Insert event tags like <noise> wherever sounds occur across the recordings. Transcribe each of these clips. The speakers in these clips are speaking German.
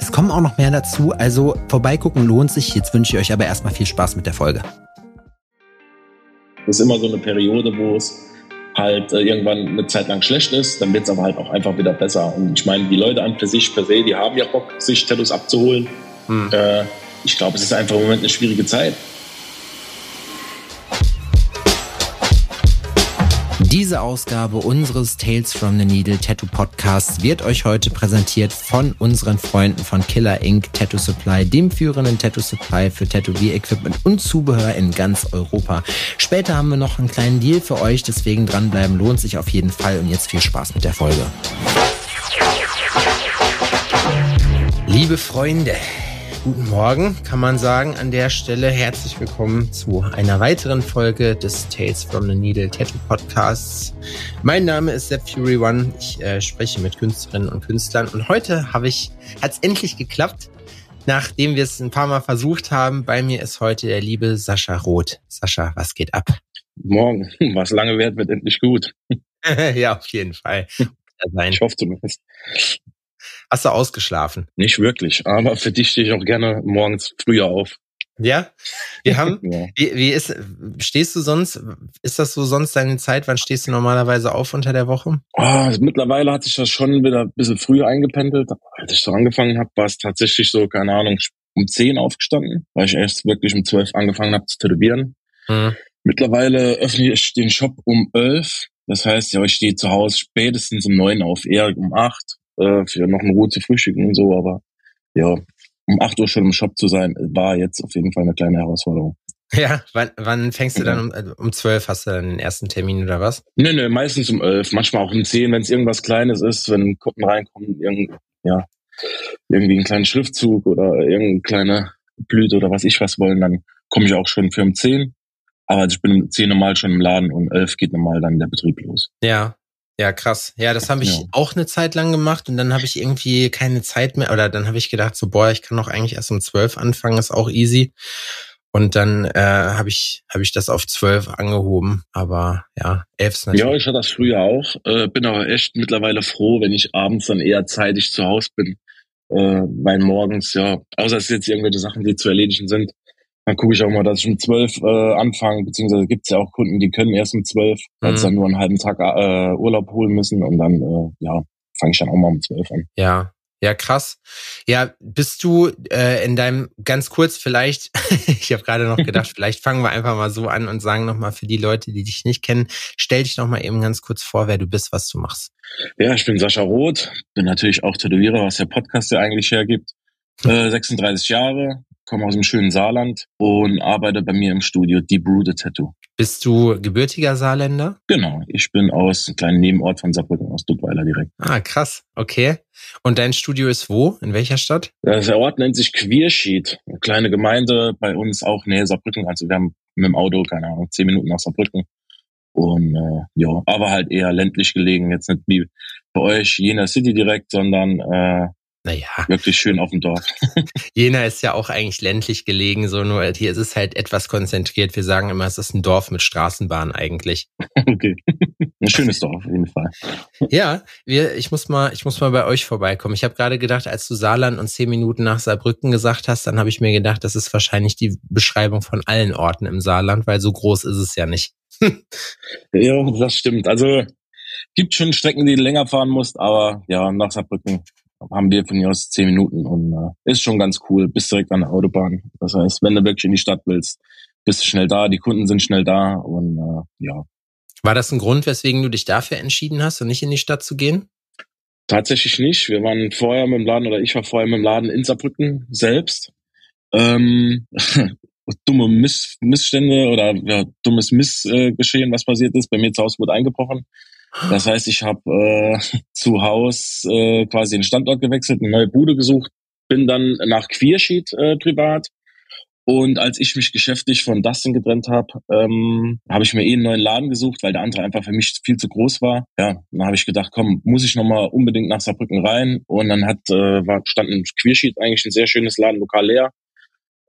Es kommen auch noch mehr dazu, also vorbeigucken lohnt sich. Jetzt wünsche ich euch aber erstmal viel Spaß mit der Folge. Das ist immer so eine Periode, wo es halt äh, irgendwann eine Zeit lang schlecht ist, dann wird es aber halt auch einfach wieder besser. Und ich meine, die Leute an für sich per se, die haben ja Bock, sich Tattoos abzuholen. Hm. Äh, ich glaube, es ist einfach im Moment eine schwierige Zeit. Diese Ausgabe unseres Tales from the Needle Tattoo Podcasts wird euch heute präsentiert von unseren Freunden von Killer Ink Tattoo Supply, dem führenden Tattoo Supply für Tätowier-Equipment und Zubehör in ganz Europa. Später haben wir noch einen kleinen Deal für euch, deswegen dranbleiben lohnt sich auf jeden Fall und jetzt viel Spaß mit der Folge. Liebe Freunde, Guten Morgen, kann man sagen. An der Stelle herzlich willkommen zu einer weiteren Folge des Tales from the Needle Tattoo Podcasts. Mein Name ist Sepp Fury One. Ich äh, spreche mit Künstlerinnen und Künstlern und heute habe ich, hat es endlich geklappt, nachdem wir es ein paar Mal versucht haben. Bei mir ist heute der liebe Sascha Roth. Sascha, was geht ab? Morgen, <laughs> was lange währt, wird endlich gut. <laughs> ja, auf jeden Fall. <laughs> Ich hoffe zumindest. Hast du ausgeschlafen? Nicht wirklich, aber für dich stehe ich auch gerne morgens früher auf. Ja, wir <laughs> haben, ja. Wie, wie ist, stehst du sonst, ist das so sonst deine Zeit? Wann stehst du normalerweise auf unter der Woche? Oh, mittlerweile hat sich das schon wieder ein bisschen früher eingependelt. Als ich so angefangen habe, war es tatsächlich so, keine Ahnung, um zehn aufgestanden, weil ich erst wirklich um zwölf angefangen habe zu tätowieren. Hm. Mittlerweile öffne ich den Shop um elf. Das heißt, ja, ich stehe zu Hause spätestens um neun auf, eher um acht äh, für noch in Ruhe zu frühstücken und so, aber ja, um acht Uhr schon im Shop zu sein, war jetzt auf jeden Fall eine kleine Herausforderung. Ja, wann, wann fängst du dann um, äh, um zwölf? Hast du dann den ersten Termin oder was? Nö, nö, meistens um elf, manchmal auch um zehn, wenn es irgendwas Kleines ist, wenn Kunden reinkommen, irgend, ja, irgendwie ein kleiner Schriftzug oder irgendeine kleine Blüte oder was ich was wollen, dann komme ich auch schon für um zehn. Aber ich bin um zehn normal schon im Laden und elf geht normal dann der Betrieb los. Ja, ja, krass. Ja, das habe ich ja. auch eine Zeit lang gemacht und dann habe ich irgendwie keine Zeit mehr oder dann habe ich gedacht, so, boah, ich kann doch eigentlich erst um zwölf anfangen, ist auch easy. Und dann äh, habe ich hab ich das auf zwölf angehoben, aber ja, elf ist natürlich. Ja, ich hatte das früher auch, äh, bin aber echt mittlerweile froh, wenn ich abends dann eher zeitig zu Hause bin, äh, weil morgens, ja, außer es jetzt irgendwelche Sachen, die zu erledigen sind, dann gucke ich auch mal, dass ich um zwölf äh, anfange, beziehungsweise gibt es ja auch Kunden, die können erst um zwölf, weil mhm. sie dann nur einen halben Tag äh, Urlaub holen müssen und dann, äh, ja, fange ich dann auch mal um zwölf an. Ja, ja, krass. Ja, bist du äh, in deinem, ganz kurz vielleicht, <laughs> ich habe gerade noch gedacht, <laughs> vielleicht fangen wir einfach mal so an und sagen nochmal für die Leute, die dich nicht kennen, stell dich nochmal eben ganz kurz vor, wer du bist, was du machst. Ja, ich bin Sascha Roth, bin natürlich auch Tätowierer, was der Podcast ja eigentlich hergibt. Äh, 36 Jahre, komme aus dem schönen Saarland und arbeite bei mir im Studio Deep Rooted Tattoo. Bist du gebürtiger Saarländer? Genau, ich bin aus einem kleinen Nebenort von Saarbrücken, aus Duttweiler direkt. Ah, krass, okay. Und dein Studio ist wo? In welcher Stadt? Der Ort nennt sich Queerschied, eine kleine Gemeinde, bei uns auch nähe Saarbrücken. Also wir haben mit dem Auto, keine Ahnung, zehn Minuten nach Saarbrücken. Und äh, ja, aber halt eher ländlich gelegen, jetzt nicht wie bei euch Jena City direkt, sondern äh, naja. Wirklich schön auf dem Dorf. <laughs> Jena ist ja auch eigentlich ländlich gelegen, so nur hier ist es halt etwas konzentriert. Wir sagen immer, es ist ein Dorf mit Straßenbahn eigentlich. <laughs> Okay. Ein schönes Dorf auf jeden Fall. <laughs> Ja, wir, ich muss mal, ich muss mal bei euch vorbeikommen. Ich habe gerade gedacht, als du Saarland und zehn Minuten nach Saarbrücken gesagt hast, dann habe ich mir gedacht, das ist wahrscheinlich die Beschreibung von allen Orten im Saarland, weil so groß ist es ja nicht. ja, das stimmt. Also gibt schon Strecken, die du länger fahren musst, aber ja, nach Saarbrücken haben wir von hier aus zehn Minuten und äh, ist schon ganz cool. Bist direkt an der Autobahn. Das heißt, wenn du wirklich in die Stadt willst, bist du schnell da, die Kunden sind schnell da und äh, ja. War das ein Grund, weswegen du dich dafür entschieden hast und nicht in die Stadt zu gehen? Tatsächlich nicht. Wir waren vorher mit dem Laden oder ich war vorher mit dem Laden in Saarbrücken selbst. Ähm, <laughs> dumme Miss Missstände oder ja, dummes Missgeschehen, was passiert ist. Bei mir zu Hause wurde eingebrochen. Das heißt, ich habe äh, <laughs> zu Haus äh, quasi den Standort gewechselt, eine neue Bude gesucht, bin dann nach Queersheet äh, privat und als ich mich geschäftlich von Dustin getrennt habe, ähm, habe ich mir eh einen neuen Laden gesucht, weil der andere einfach für mich viel zu groß war. Ja, dann habe ich gedacht, komm, muss ich nochmal unbedingt nach Saarbrücken rein. Und dann hat äh, war, stand ein Queersheet eigentlich ein sehr schönes Laden, lokal leer,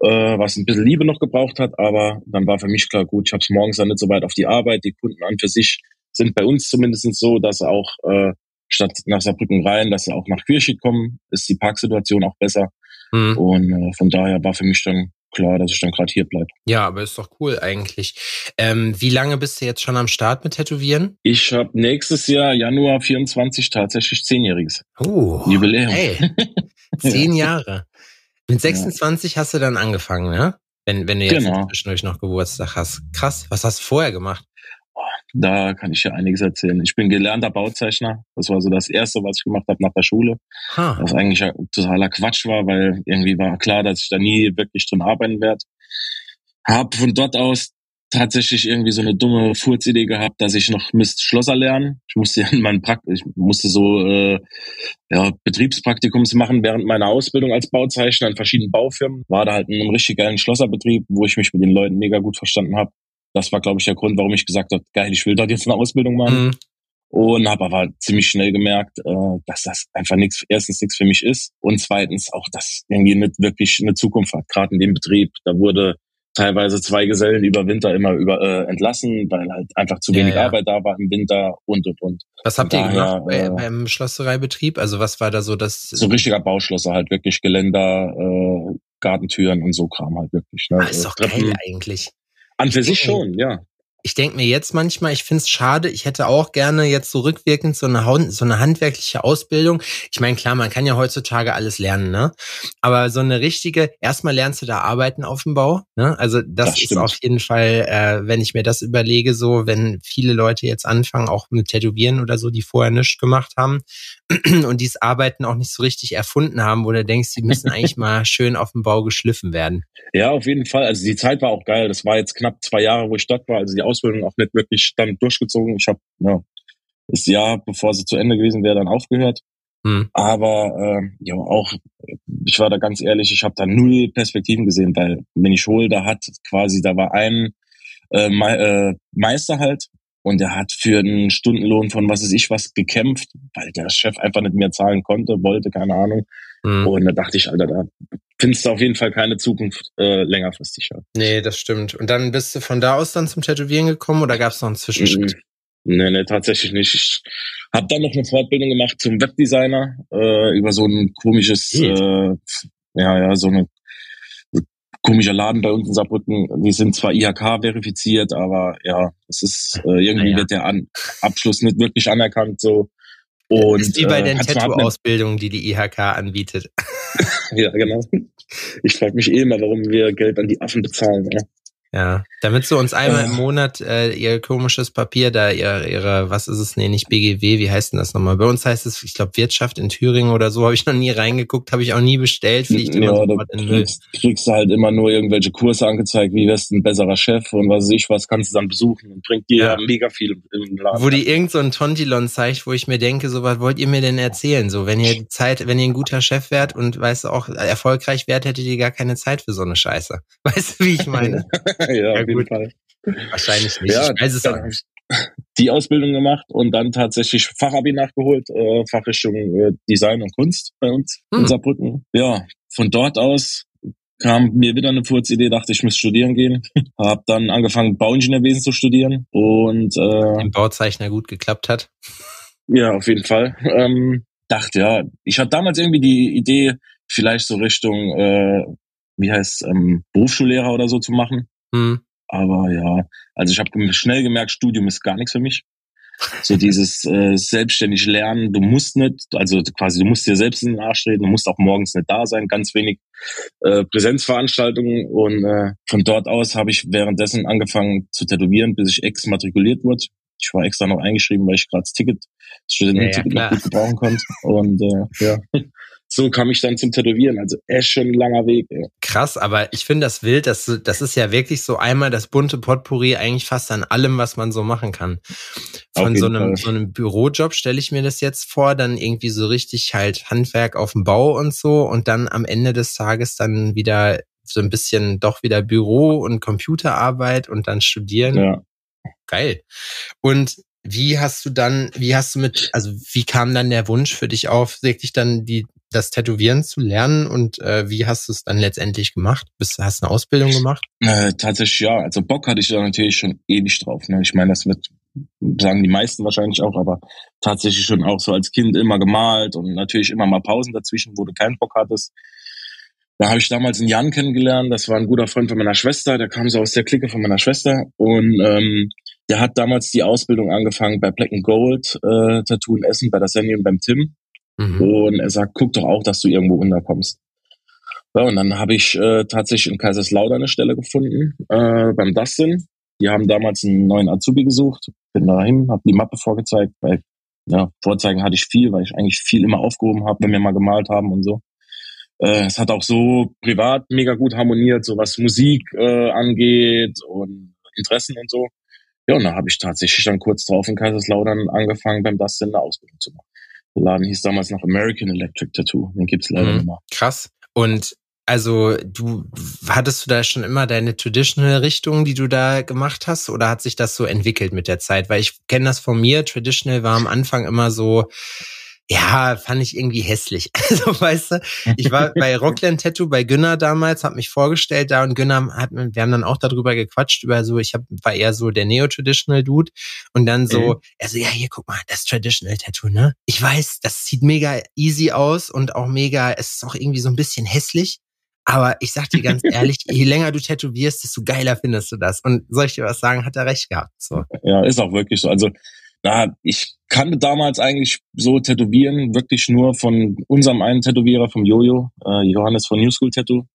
äh, was ein bisschen Liebe noch gebraucht hat. Aber dann war für mich klar, gut, ich habe es morgens dann nicht so weit auf die Arbeit. Die Kunden an für sich sind bei uns zumindest so, dass auch äh, statt nach Saarbrücken rein, dass sie auch nach Queersheet kommen, ist die Parksituation auch besser. Mhm. Und äh, von daher war für mich dann klar, dass ich dann gerade hier bleibe. Ja, aber ist doch cool eigentlich. Ähm, wie lange bist du jetzt schon am Start mit Tätowieren? Ich habe nächstes Jahr, Januar 24, tatsächlich zehnjähriges. Oh, Jubiläum. Hey, <laughs> zehn ja. Jahre. Mit 26 ja. hast du dann angefangen, ne? Wenn, wenn du jetzt genau. zwischendurch noch Geburtstag hast. Krass, was hast du vorher gemacht? Da kann ich ja einiges erzählen. Ich bin gelernter Bauzeichner. Das war so das Erste, was ich gemacht habe nach der Schule. Ha. Was eigentlich totaler Quatsch war, weil irgendwie war klar, dass ich da nie wirklich drin arbeiten werde. Hab von dort aus tatsächlich irgendwie so eine dumme Furzidee gehabt, dass ich noch Mist Schlosser lernen. Ich musste <laughs> ja in meinem Prakt ich musste so äh, ja, Betriebspraktikums machen während meiner Ausbildung als Bauzeichner in verschiedenen Baufirmen. War da halt in einem richtig geilen Schlosserbetrieb, wo ich mich mit den Leuten mega gut verstanden habe. Das war, glaube ich, der Grund, warum ich gesagt habe, geil, ich will dort jetzt eine Ausbildung machen. Mhm. Und habe aber ziemlich schnell gemerkt, äh, dass das einfach nichts, erstens nichts für mich ist und zweitens auch, dass irgendwie nicht wirklich eine Zukunft hat. Gerade in dem Betrieb, da wurde teilweise zwei Gesellen über Winter immer über äh, entlassen, weil halt einfach zu wenig ja, ja. Arbeit da war im Winter und und und. Was habt ihr daher, gemacht bei, äh, beim Schlossereibetrieb? Also was war da so das? So richtiger Bauschlosser halt wirklich Geländer, äh, Gartentüren und so Kram halt wirklich. Ne? Ah, ist doch Treppen, geil eigentlich. An für sich schon, ja ich denke mir jetzt manchmal, ich finde es schade, ich hätte auch gerne jetzt so rückwirkend so eine, so eine handwerkliche Ausbildung. Ich meine, klar, man kann ja heutzutage alles lernen, ne? Aber so eine richtige, erstmal lernst du da arbeiten auf dem Bau, ne? Also das, das ist auf jeden Fall, äh, wenn ich mir das überlege, so, wenn viele Leute jetzt anfangen, auch mit Tätowieren oder so, die vorher nichts gemacht haben <clears throat> und dieses Arbeiten auch nicht so richtig erfunden haben, wo du denkst, die müssen <laughs> eigentlich mal schön auf dem Bau geschliffen werden. Ja, auf jeden Fall. Also die Zeit war auch geil. Das war jetzt knapp zwei Jahre, wo ich dort war. Also die Ausbildung auch nicht wirklich dann durchgezogen. Ich habe ja, das Jahr, bevor sie zu Ende gewesen wäre, dann aufgehört. Mhm. Aber äh, ja, auch, ich war da ganz ehrlich, ich habe da null Perspektiven gesehen, weil wenn ich hole, da hat quasi, da war ein äh, äh, Meister halt und der hat für einen Stundenlohn von was weiß ich was gekämpft, weil der Chef einfach nicht mehr zahlen konnte, wollte, keine Ahnung. Mhm. Und da dachte ich, Alter, da findest du auf jeden Fall keine Zukunft äh, längerfristig. Ja. Nee, das stimmt. Und dann bist du von da aus dann zum Tätowieren gekommen oder gab es noch einen Zwischenschritt? Mhm. Nee, nee, tatsächlich nicht. Ich habe dann noch eine Fortbildung gemacht zum Webdesigner äh, über so ein komisches, mhm. äh, ja, ja, so eine komischer Laden bei uns in Saarbrücken. Die sind zwar IHK verifiziert, aber ja, es ist äh, irgendwie ja. wird der An Abschluss nicht wirklich anerkannt so. Und, ist wie bei äh, den Tattoo-Ausbildungen, die die IHK anbietet. <laughs> ja, genau. Ich frage mich eh immer, warum wir Geld an die Affen bezahlen. Ja. Ja, damit sie uns einmal im Monat äh, ihr komisches Papier da, ihre, ihre, was ist es, nee, nicht BGW, wie heißt denn das nochmal? Bei uns heißt es, ich glaube, Wirtschaft in Thüringen oder so, <laughs> habe ich noch nie reingeguckt, habe ich auch nie bestellt, fliegt immer ja, da kriegst, kriegst du halt immer nur irgendwelche Kurse angezeigt, wie wirst du ein besserer Chef und was weiß ich, was kannst du dann besuchen und bringt dir ja. mega viel im Laden. Wo die irgend so ein Tontilon zeigt, wo ich mir denke, so was wollt ihr mir denn erzählen? So, wenn ihr Zeit, wenn ihr ein guter Chef wärt und weißt du auch erfolgreich wärt, hättet ihr gar keine Zeit für so eine Scheiße. <laughs> Weißt du, wie ich meine? <laughs> <laughs> ja, auf jeden Fall. Wahrscheinlich nicht. Ja, ich weiß es auch nicht. Die Ausbildung gemacht und dann tatsächlich Fachabi nachgeholt, äh, Fachrichtung äh, Design und Kunst bei uns hm. in Saarbrücken. Ja, von dort aus kam mir wieder eine Furzidee, dachte ich muss studieren gehen. <laughs> Hab dann angefangen Bauingenieurwesen zu studieren und äh, im Bauzeichner gut geklappt hat. Ja, auf jeden Fall. Ähm, dachte ja, ich hatte damals irgendwie die Idee, vielleicht so Richtung, äh, wie heißt ähm, Berufsschullehrer oder so zu machen. Hm. Aber ja, also ich habe schnell gemerkt, Studium ist gar nichts für mich. So dieses <laughs> äh, selbstständig lernen, du musst nicht, also quasi du musst dir selbst in den Arsch treten, du musst auch morgens nicht da sein, ganz wenig äh, Präsenzveranstaltungen und äh, von dort aus habe ich währenddessen angefangen zu tätowieren, bis ich exmatrikuliert wurde. Ich war extra noch eingeschrieben, weil ich gerade das Ticket, das Studententicket ja, ja, noch gut gebrauchen konnte und äh, ja, <laughs> so kam ich dann zum Tätowieren. Also echt schon ein langer Weg. Ey. Krass, aber ich finde das wild, dass das ist ja wirklich so einmal das bunte Potpourri eigentlich fast an allem, was man so machen kann. Von so einem, so einem Bürojob stelle ich mir das jetzt vor, dann irgendwie so richtig halt Handwerk auf dem Bau und so und dann am Ende des Tages dann wieder so ein bisschen doch wieder Büro und Computerarbeit und dann studieren. Ja. Geil. Und wie hast du dann, wie hast du mit, also wie kam dann der Wunsch für dich auf, wirklich dann die, das Tätowieren zu lernen und äh, wie hast du es dann letztendlich gemacht? Bist, hast du eine Ausbildung gemacht? Äh, tatsächlich ja. Also Bock hatte ich da natürlich schon ewig drauf. Ne? Ich meine, das wird, sagen die meisten wahrscheinlich auch, aber tatsächlich schon auch so als Kind immer gemalt und natürlich immer mal Pausen dazwischen, wo du keinen Bock hattest. Da habe ich damals einen Jan kennengelernt, das war ein guter Freund von meiner Schwester, der kam so aus der Clique von meiner Schwester und ähm, der hat damals die Ausbildung angefangen bei Black and Gold äh, Tattoo in Essen, bei der Sandy und beim Tim. Mhm. Und er sagt, guck doch auch, dass du irgendwo unterkommst. Ja, und dann habe ich äh, tatsächlich in Kaiserslautern eine Stelle gefunden, äh, beim Dustin. Die haben damals einen neuen Azubi gesucht. Bin dahin, habe die Mappe vorgezeigt, weil ja, Vorzeigen hatte ich viel, weil ich eigentlich viel immer aufgehoben habe, wenn wir mal gemalt haben und so. Äh, es hat auch so privat mega gut harmoniert, so was Musik äh, angeht und Interessen und so. Ja, und da habe ich tatsächlich dann kurz drauf in Kaiserslautern angefangen, beim Dustin eine Ausbildung zu machen. Der Laden hieß damals noch American Electric Tattoo. Den gibt's leider mhm. nicht mehr. Krass. Und also du hattest du da schon immer deine traditional Richtung, die du da gemacht hast, oder hat sich das so entwickelt mit der Zeit? Weil ich kenne das von mir. Traditional war am Anfang immer so ja, fand ich irgendwie hässlich. <laughs> Also, weißt du, ich war bei <laughs> Rockland Tattoo bei Günner damals, hab mich vorgestellt da und Günner hat, wir haben dann auch darüber gequatscht, über so, ich hab, war eher so der Neo-Traditional Dude und dann so, mhm. er so, ja, hier, guck mal, das Traditional Tattoo, ne? Ich weiß, das sieht mega easy aus und auch mega, es ist auch irgendwie so ein bisschen hässlich. Aber ich sag dir ganz <laughs> ehrlich, je länger du tätowierst, desto geiler findest du das. Und soll ich dir was sagen, hat er recht gehabt. So. Ja, ist auch wirklich so. Also na, ich kannte damals eigentlich so Tätowieren wirklich nur von unserem einen Tätowierer, vom Jojo, äh, Johannes von New School Tattoo.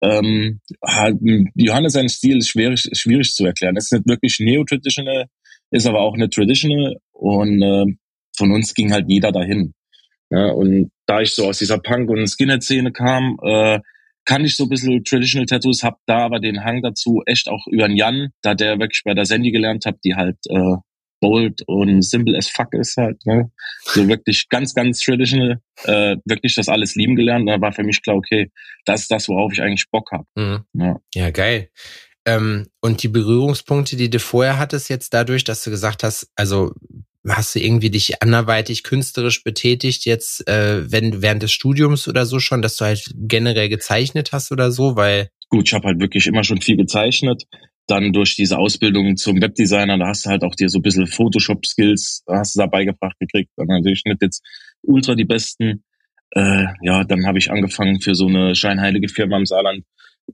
Ähm, halt, Johannes sein Stil ist schwierig, schwierig zu erklären. Es ist nicht wirklich neo-traditional, ist aber auch nicht traditional und äh, von uns ging halt jeder dahin. Ja, und da ich so aus dieser Punk- und Skinhead-Szene kam, äh, kann ich so ein bisschen Traditional Tattoos, hab da aber den Hang dazu echt auch über den Jan, da der wirklich bei der Sandy gelernt hat, die halt äh, bold und simple as fuck ist halt. Ne? So wirklich ganz, ganz traditional, äh, wirklich das alles lieben gelernt. Da war für mich klar, okay, das ist das, worauf ich eigentlich Bock habe. Mhm. Ja. ja, geil. Ähm, und die Berührungspunkte, die du vorher hattest, jetzt dadurch, dass du gesagt hast, also hast du irgendwie dich anderweitig künstlerisch betätigt, jetzt äh, wenn während des Studiums oder so schon, dass du halt generell gezeichnet hast oder so, weil gut, ich habe halt wirklich immer schon viel gezeichnet dann durch diese Ausbildung zum Webdesigner, da hast du halt auch dir so ein bisschen Photoshop-Skills, hast du da beigebracht gekriegt. Dann natürlich nicht jetzt ultra die besten. Äh, ja, dann habe ich angefangen für so eine scheinheilige Firma im Saarland,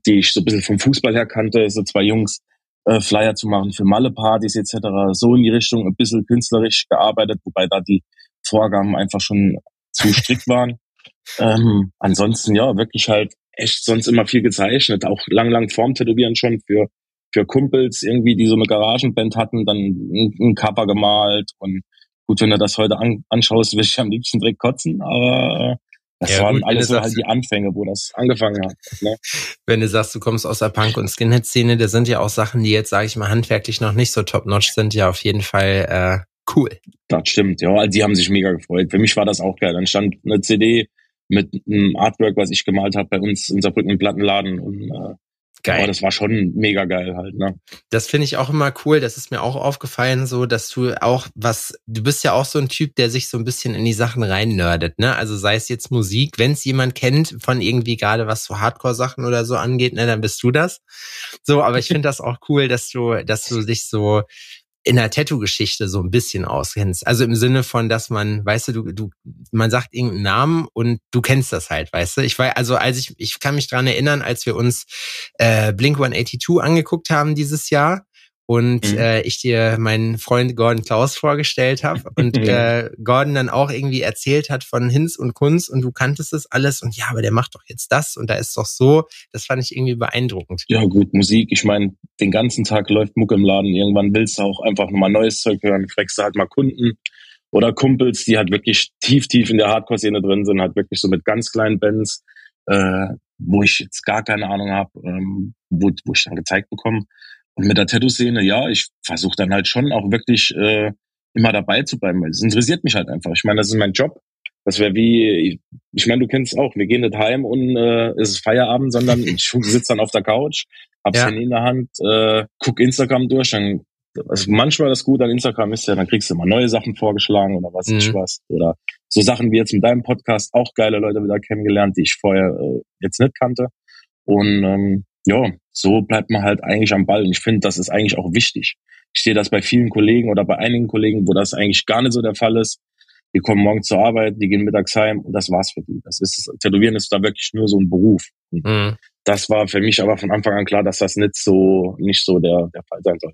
die ich so ein bisschen vom Fußball her kannte, so zwei Jungs, äh, Flyer zu machen für Malle-Partys etc. So in die Richtung ein bisschen künstlerisch gearbeitet, wobei da die Vorgaben einfach schon zu strikt waren. <laughs> Ähm, ansonsten ja, wirklich halt echt sonst immer viel gezeichnet, auch lang, lang Form tätowieren schon für für Kumpels irgendwie, die so eine Garagenband hatten, dann ein Cover gemalt und gut, wenn du das heute an, anschaust, will ich am liebsten direkt kotzen, aber äh, das ja, waren gut, alles so halt die Anfänge, wo das angefangen hat. Ne? Wenn du sagst, du kommst aus der Punk- und Skinhead-Szene, da sind ja auch Sachen, die jetzt, sage ich mal, handwerklich noch nicht so top-notch sind, ja auf jeden Fall äh, cool. Das stimmt, ja. Also die haben sich mega gefreut. Für mich war das auch geil. Dann stand eine CD mit einem Artwork, was ich gemalt habe bei uns in Saarbrücken im Plattenladen und äh, Geil. Aber das war schon mega geil halt, ne? Das finde ich auch immer cool. Das ist mir auch aufgefallen, so, dass du auch was, du bist ja auch so ein Typ, der sich so ein bisschen in die Sachen rein nerdet, ne? Also sei es jetzt Musik, wenn es jemand kennt von irgendwie gerade was so Hardcore-Sachen oder so angeht, ne, dann bist du das. So, aber ich finde das auch cool, dass du, dass du dich so in der Tattoo-Geschichte so ein bisschen auskennst. Also im Sinne von, dass man, weißt du, du, du, man sagt irgendeinen Namen und du kennst das halt, weißt du. Ich war, also als ich, ich kann mich dran erinnern, als wir uns äh, Blink 182 angeguckt haben dieses Jahr und mhm. äh, ich dir meinen Freund Gordon Klaus vorgestellt habe <laughs> und äh, Gordon dann auch irgendwie erzählt hat von Hinz und Kunz und du kanntest das alles und ja, aber der macht doch jetzt das und da ist doch so. Das fand ich irgendwie beeindruckend. Ja gut, Musik, ich meine, den ganzen Tag läuft Mucke im Laden. Irgendwann willst du auch einfach nochmal neues Zeug hören, fragst du halt mal Kunden Oder Kumpels, die halt wirklich tief, tief in der Hardcore-Szene drin sind, halt wirklich so mit ganz kleinen Bands, äh, wo ich jetzt gar keine Ahnung habe, ähm, wo, wo ich dann gezeigt bekomme. Und mit der Tattoo-Szene, ja, ich versuche dann halt schon auch wirklich äh, immer dabei zu bleiben. Es interessiert mich halt einfach. Ich meine, das ist mein Job. Das wäre wie, ich meine, du kennst es auch, wir gehen nicht heim und äh, es ist Feierabend, sondern <laughs> ich sitze dann auf der Couch, hab's ja. in der Hand, äh, guck Instagram durch, dann also manchmal das Gute an Instagram ist ja, dann kriegst du immer neue Sachen vorgeschlagen oder was mhm. ich was. Oder so Sachen wie jetzt mit deinem Podcast auch geile Leute wieder kennengelernt, die ich vorher äh, jetzt nicht kannte. Und ähm, ja, so bleibt man halt eigentlich am Ball. Und ich finde, das ist eigentlich auch wichtig. Ich sehe das bei vielen Kollegen oder bei einigen Kollegen, wo das eigentlich gar nicht so der Fall ist. Die kommen morgen zur Arbeit, die gehen mittags heim und das war's für die. Das ist, Tätowieren ist da wirklich nur so ein Beruf. Mhm. Das war für mich aber von Anfang an klar, dass das nicht so, nicht so der, der Fall sein soll.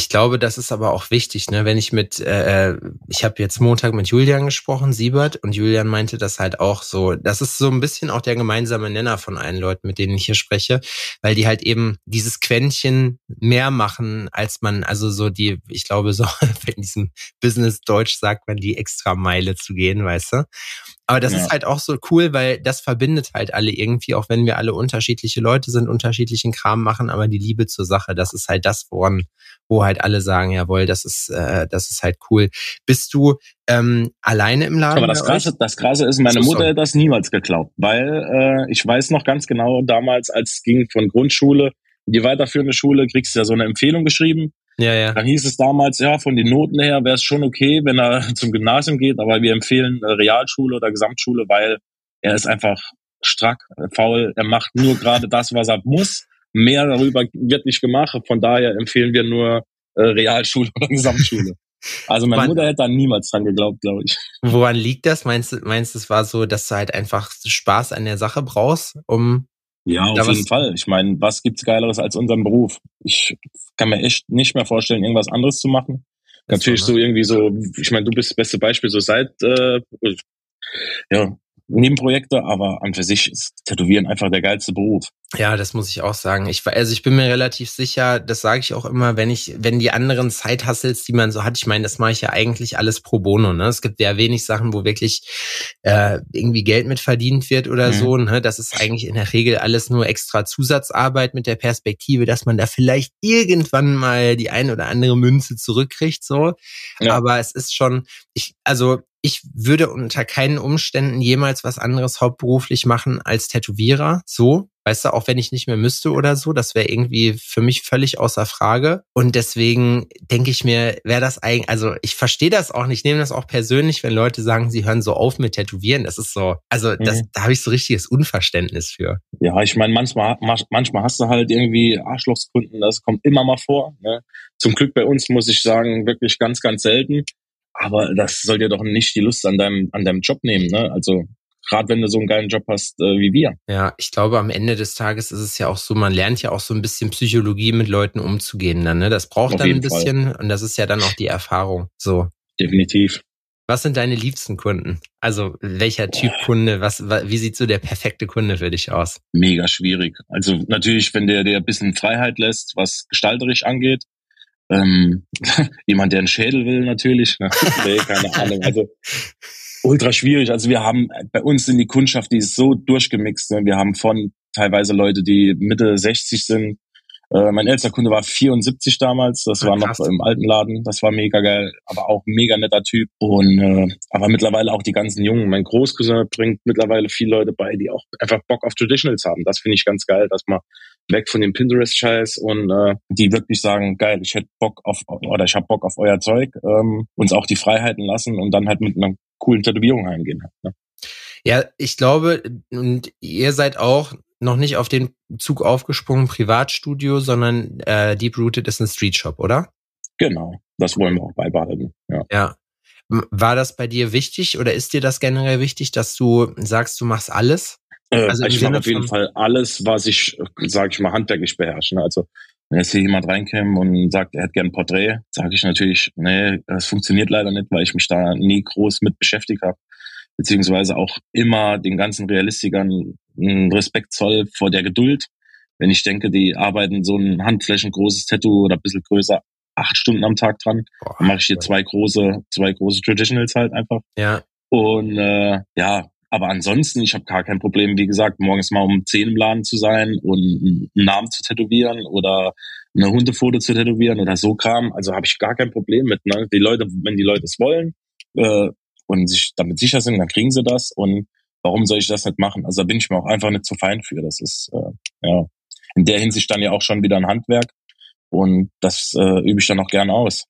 Ich glaube, das ist aber auch wichtig, ne? Wenn ich mit, äh, äh, ich habe jetzt Montag mit Julian gesprochen, Siebert, und Julian meinte das halt auch so. Das ist so ein bisschen auch der gemeinsame Nenner von allen Leuten, mit denen ich hier spreche, weil die halt eben dieses Quäntchen mehr machen, als man, also so die, ich glaube, so <laughs> in diesem Business Deutsch sagt man, die extra Meile zu gehen, weißt du? Aber das ja. ist halt auch so cool, weil das verbindet halt alle irgendwie, auch wenn wir alle unterschiedliche Leute sind, unterschiedlichen Kram machen, aber die Liebe zur Sache, das ist halt das, woran, wo halt alle sagen, jawohl, das ist, äh, das ist halt cool. Bist du ähm, alleine im Laden? Aber das Krasse, das Krasse ist, meine Mutter hätte das niemals geglaubt, weil äh, ich weiß noch ganz genau, damals, als es ging von Grundschule in die weiterführende Schule, kriegst du ja so eine Empfehlung geschrieben ja, ja. Dann hieß es damals, ja, von den Noten her wäre es schon okay, wenn er <laughs> zum Gymnasium geht, aber wir empfehlen äh, Realschule oder Gesamtschule, weil er ist einfach strack, äh, faul, er macht nur gerade das, was er muss. Mehr darüber wird nicht gemacht. Von daher empfehlen wir nur äh, Realschule <laughs> oder Gesamtschule. Also meine Mutter hätte da niemals dran geglaubt, glaube ich. Woran liegt das? Meinst du, meinst du, es war so, dass du halt einfach Spaß an der Sache brauchst, um ja, auf jeden Fall. Ich meine, was gibt's Geileres als unseren Beruf? Ich kann mir echt nicht mehr vorstellen, irgendwas anderes zu machen. Natürlich so, ne? so irgendwie so, ich meine, du bist das beste Beispiel so seit äh, ja, Nebenprojekte, aber an für sich ist Tätowieren einfach der geilste Beruf. Ja, das muss ich auch sagen. Ich, also ich bin mir relativ sicher, das sage ich auch immer, wenn ich, wenn die anderen Zeithassels, die man so hat, ich meine, das mache ich ja eigentlich alles pro bono. Ne? Es gibt ja wenig Sachen, wo wirklich äh, irgendwie Geld mit verdient wird oder mhm. so. Ne? Das ist eigentlich in der Regel alles nur extra Zusatzarbeit mit der Perspektive, dass man da vielleicht irgendwann mal die ein oder andere Münze zurückkriegt. So, ja. aber es ist schon, ich, also ich würde unter keinen Umständen jemals was anderes hauptberuflich machen als Tätowierer. So, weißt du, auch wenn ich nicht mehr müsste oder so, das wäre irgendwie für mich völlig außer Frage. Und deswegen denke ich mir, wäre das eigentlich, also ich verstehe das auch nicht, ich nehme das auch persönlich, wenn Leute sagen, sie hören so auf mit Tätowieren. Das ist so, also das, mhm. da habe ich so richtiges Unverständnis für. Ja, ich meine, manchmal, manchmal hast du halt irgendwie Arschlochskunden, das kommt immer mal vor. Ne? Zum Glück bei uns muss ich sagen, wirklich ganz, ganz selten. Aber das soll dir doch nicht die Lust an deinem, an deinem Job nehmen, ne? Also gerade wenn du so einen geilen Job hast äh, wie wir. Ja, ich glaube, am Ende des Tages ist es ja auch so, man lernt ja auch so ein bisschen Psychologie mit Leuten umzugehen dann, ne? Das braucht Auf dann ein bisschen Fall. und das ist ja dann auch die Erfahrung. So. Definitiv. Was sind deine liebsten Kunden? Also welcher Typ Kunde, was, wie sieht so der perfekte Kunde für dich aus? Mega schwierig. Also natürlich, wenn der, der ein bisschen Freiheit lässt, was gestalterisch angeht, ähm, <laughs> jemand, der einen Schädel will, natürlich. Ne? <laughs> nee, keine Ahnung. Also ultra schwierig. Also wir haben bei uns in die Kundschaft, die ist so durchgemixt. Ne? Wir haben von teilweise Leute, die Mitte 60 sind, äh, mein ältester Kunde war 74 damals, das war noch im alten Laden, das war mega geil, aber auch mega netter Typ. Und äh, aber mittlerweile auch die ganzen Jungen. Mein Großcousin bringt mittlerweile viele Leute bei, die auch einfach Bock auf Traditionals haben. Das finde ich ganz geil, dass man weg von dem Pinterest-Scheiß und äh, die wirklich sagen, geil, ich hätte Bock auf oder ich habe Bock auf euer Zeug, ähm, uns auch die Freiheiten lassen und dann halt mit einer coolen Tätowierung heimgehen. Ne? Ja, ich glaube, und ihr seid auch noch nicht auf den Zug aufgesprungen, Privatstudio, sondern äh, Deep Rooted ist ein Street Shop, oder? Genau, das wollen wir auch beibehalten. Ja. ja. War das bei dir wichtig oder ist dir das generell wichtig, dass du sagst, du machst alles? Äh, also ich mache auf jeden Fall alles, was ich, sage ich mal, handwerklich beherrsche. Ne? Also wenn jetzt hier jemand reinkäme und sagt, er hätte gern ein Porträt, sage ich natürlich, nee, das funktioniert leider nicht, weil ich mich da nie groß mit beschäftigt habe beziehungsweise auch immer den ganzen Realistikern einen Respekt zoll vor der Geduld. Wenn ich denke, die arbeiten so ein handflächengroßes Tattoo oder ein bisschen größer acht Stunden am Tag dran. Dann mache ich hier zwei große, zwei große Traditionals halt einfach. Ja. Und äh, ja, aber ansonsten, ich habe gar kein Problem, wie gesagt, morgens mal um zehn im Laden zu sein und einen Namen zu tätowieren oder eine Hundefoto zu tätowieren oder so Kram. Also habe ich gar kein Problem mit. Ne? Die Leute, wenn die Leute es wollen äh, und sich damit sicher sind, dann kriegen sie das. Und warum soll ich das nicht machen? Also da bin ich mir auch einfach nicht zu fein für. Das ist äh, ja in der Hinsicht dann ja auch schon wieder ein Handwerk. Und das äh, übe ich dann auch gerne aus.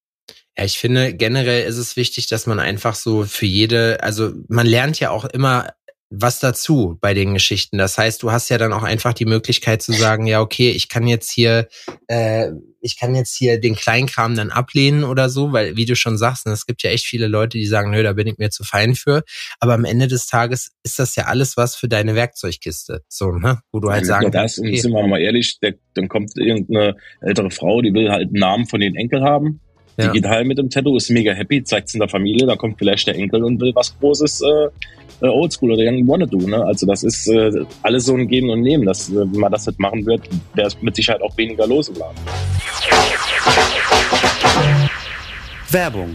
Ja, ich finde generell ist es wichtig, dass man einfach so für jede, also man lernt ja auch immer was dazu bei den Geschichten. Das heißt, du hast ja dann auch einfach die Möglichkeit zu sagen, ja, okay, ich kann jetzt hier, äh, ich kann jetzt hier den Kleinkram dann ablehnen oder so, weil, wie du schon sagst, ne, es gibt ja echt viele Leute, die sagen, nö, da bin ich mir zu fein für. Aber am Ende des Tages ist das ja alles was für deine Werkzeugkiste. So, ne? Wo du halt ja, sagen kannst. Okay. Und sind wir mal ehrlich, der, dann kommt irgendeine ältere Frau, die will halt einen Namen von den Enkel haben ja. digital mit dem Tattoo, ist mega happy, zeigt es in der Familie, da kommt vielleicht der Enkel und will was Großes äh, äh Oldschool oder Young Wanna Do. Ne? Also das ist äh, alles so ein Geben und Nehmen. Das, äh, wenn man das nicht machen wird, wäre es mit Sicherheit auch weniger los im Laden. Werbung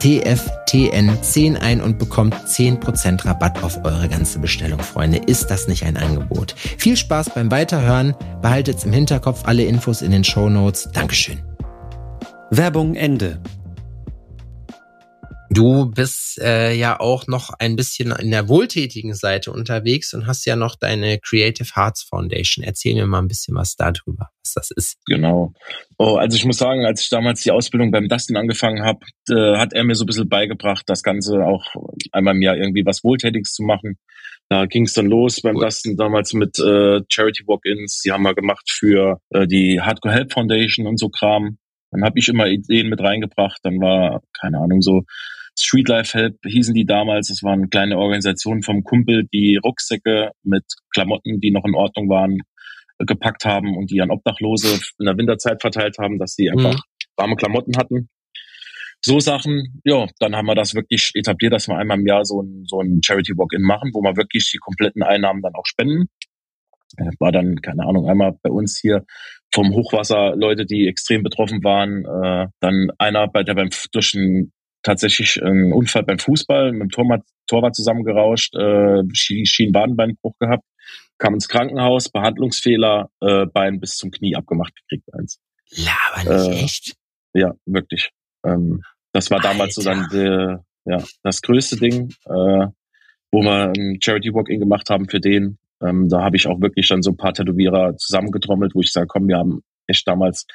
TFTN10 ein und bekommt 10% Rabatt auf eure ganze Bestellung, Freunde. Ist das nicht ein Angebot? Viel Spaß beim Weiterhören. Behaltet im Hinterkopf alle Infos in den Show Notes. Dankeschön. Werbung Ende. Du bist äh, ja auch noch ein bisschen in der wohltätigen Seite unterwegs und hast ja noch deine Creative Hearts Foundation. Erzähl mir mal ein bisschen was darüber, was das ist. Genau. Oh, also ich muss sagen, als ich damals die Ausbildung beim Dustin angefangen habe, äh, hat er mir so ein bisschen beigebracht, das Ganze auch einmal im Jahr irgendwie was Wohltätiges zu machen. Da ging es dann los beim cool. Dustin damals mit äh, Charity Walk-ins. Die haben wir gemacht für äh, die Hardcore Help Foundation und so Kram. Dann habe ich immer Ideen mit reingebracht. Dann war, keine Ahnung, so Streetlife Help hießen die damals. Das waren kleine Organisationen vom Kumpel, die Rucksäcke mit Klamotten, die noch in Ordnung waren, gepackt haben und die an Obdachlose in der Winterzeit verteilt haben, dass sie einfach mhm. warme Klamotten hatten. So Sachen, ja, dann haben wir das wirklich etabliert, dass wir einmal im Jahr so ein, so ein Charity Walk-In machen, wo wir wirklich die kompletten Einnahmen dann auch spenden. War dann, keine Ahnung, einmal bei uns hier vom Hochwasser Leute, die extrem betroffen waren. Äh, dann einer, bei der beim durch ein tatsächlich ein Unfall beim Fußball mit dem Torwart, Torwart zusammengerauscht, äh, Schienenbadenbeinbruch gehabt, kam ins Krankenhaus, Behandlungsfehler, äh, Bein bis zum Knie abgemacht gekriegt eins. Laber nicht äh, echt? Ja, wirklich. Ähm, das war damals Alter. so dann der, ja, das größte Ding, äh, wo wir ein Charity Walk-In gemacht haben für den. Ähm, da habe ich auch wirklich dann so ein paar Tätowierer zusammengetrommelt, wo ich sage, komm, wir haben echt damals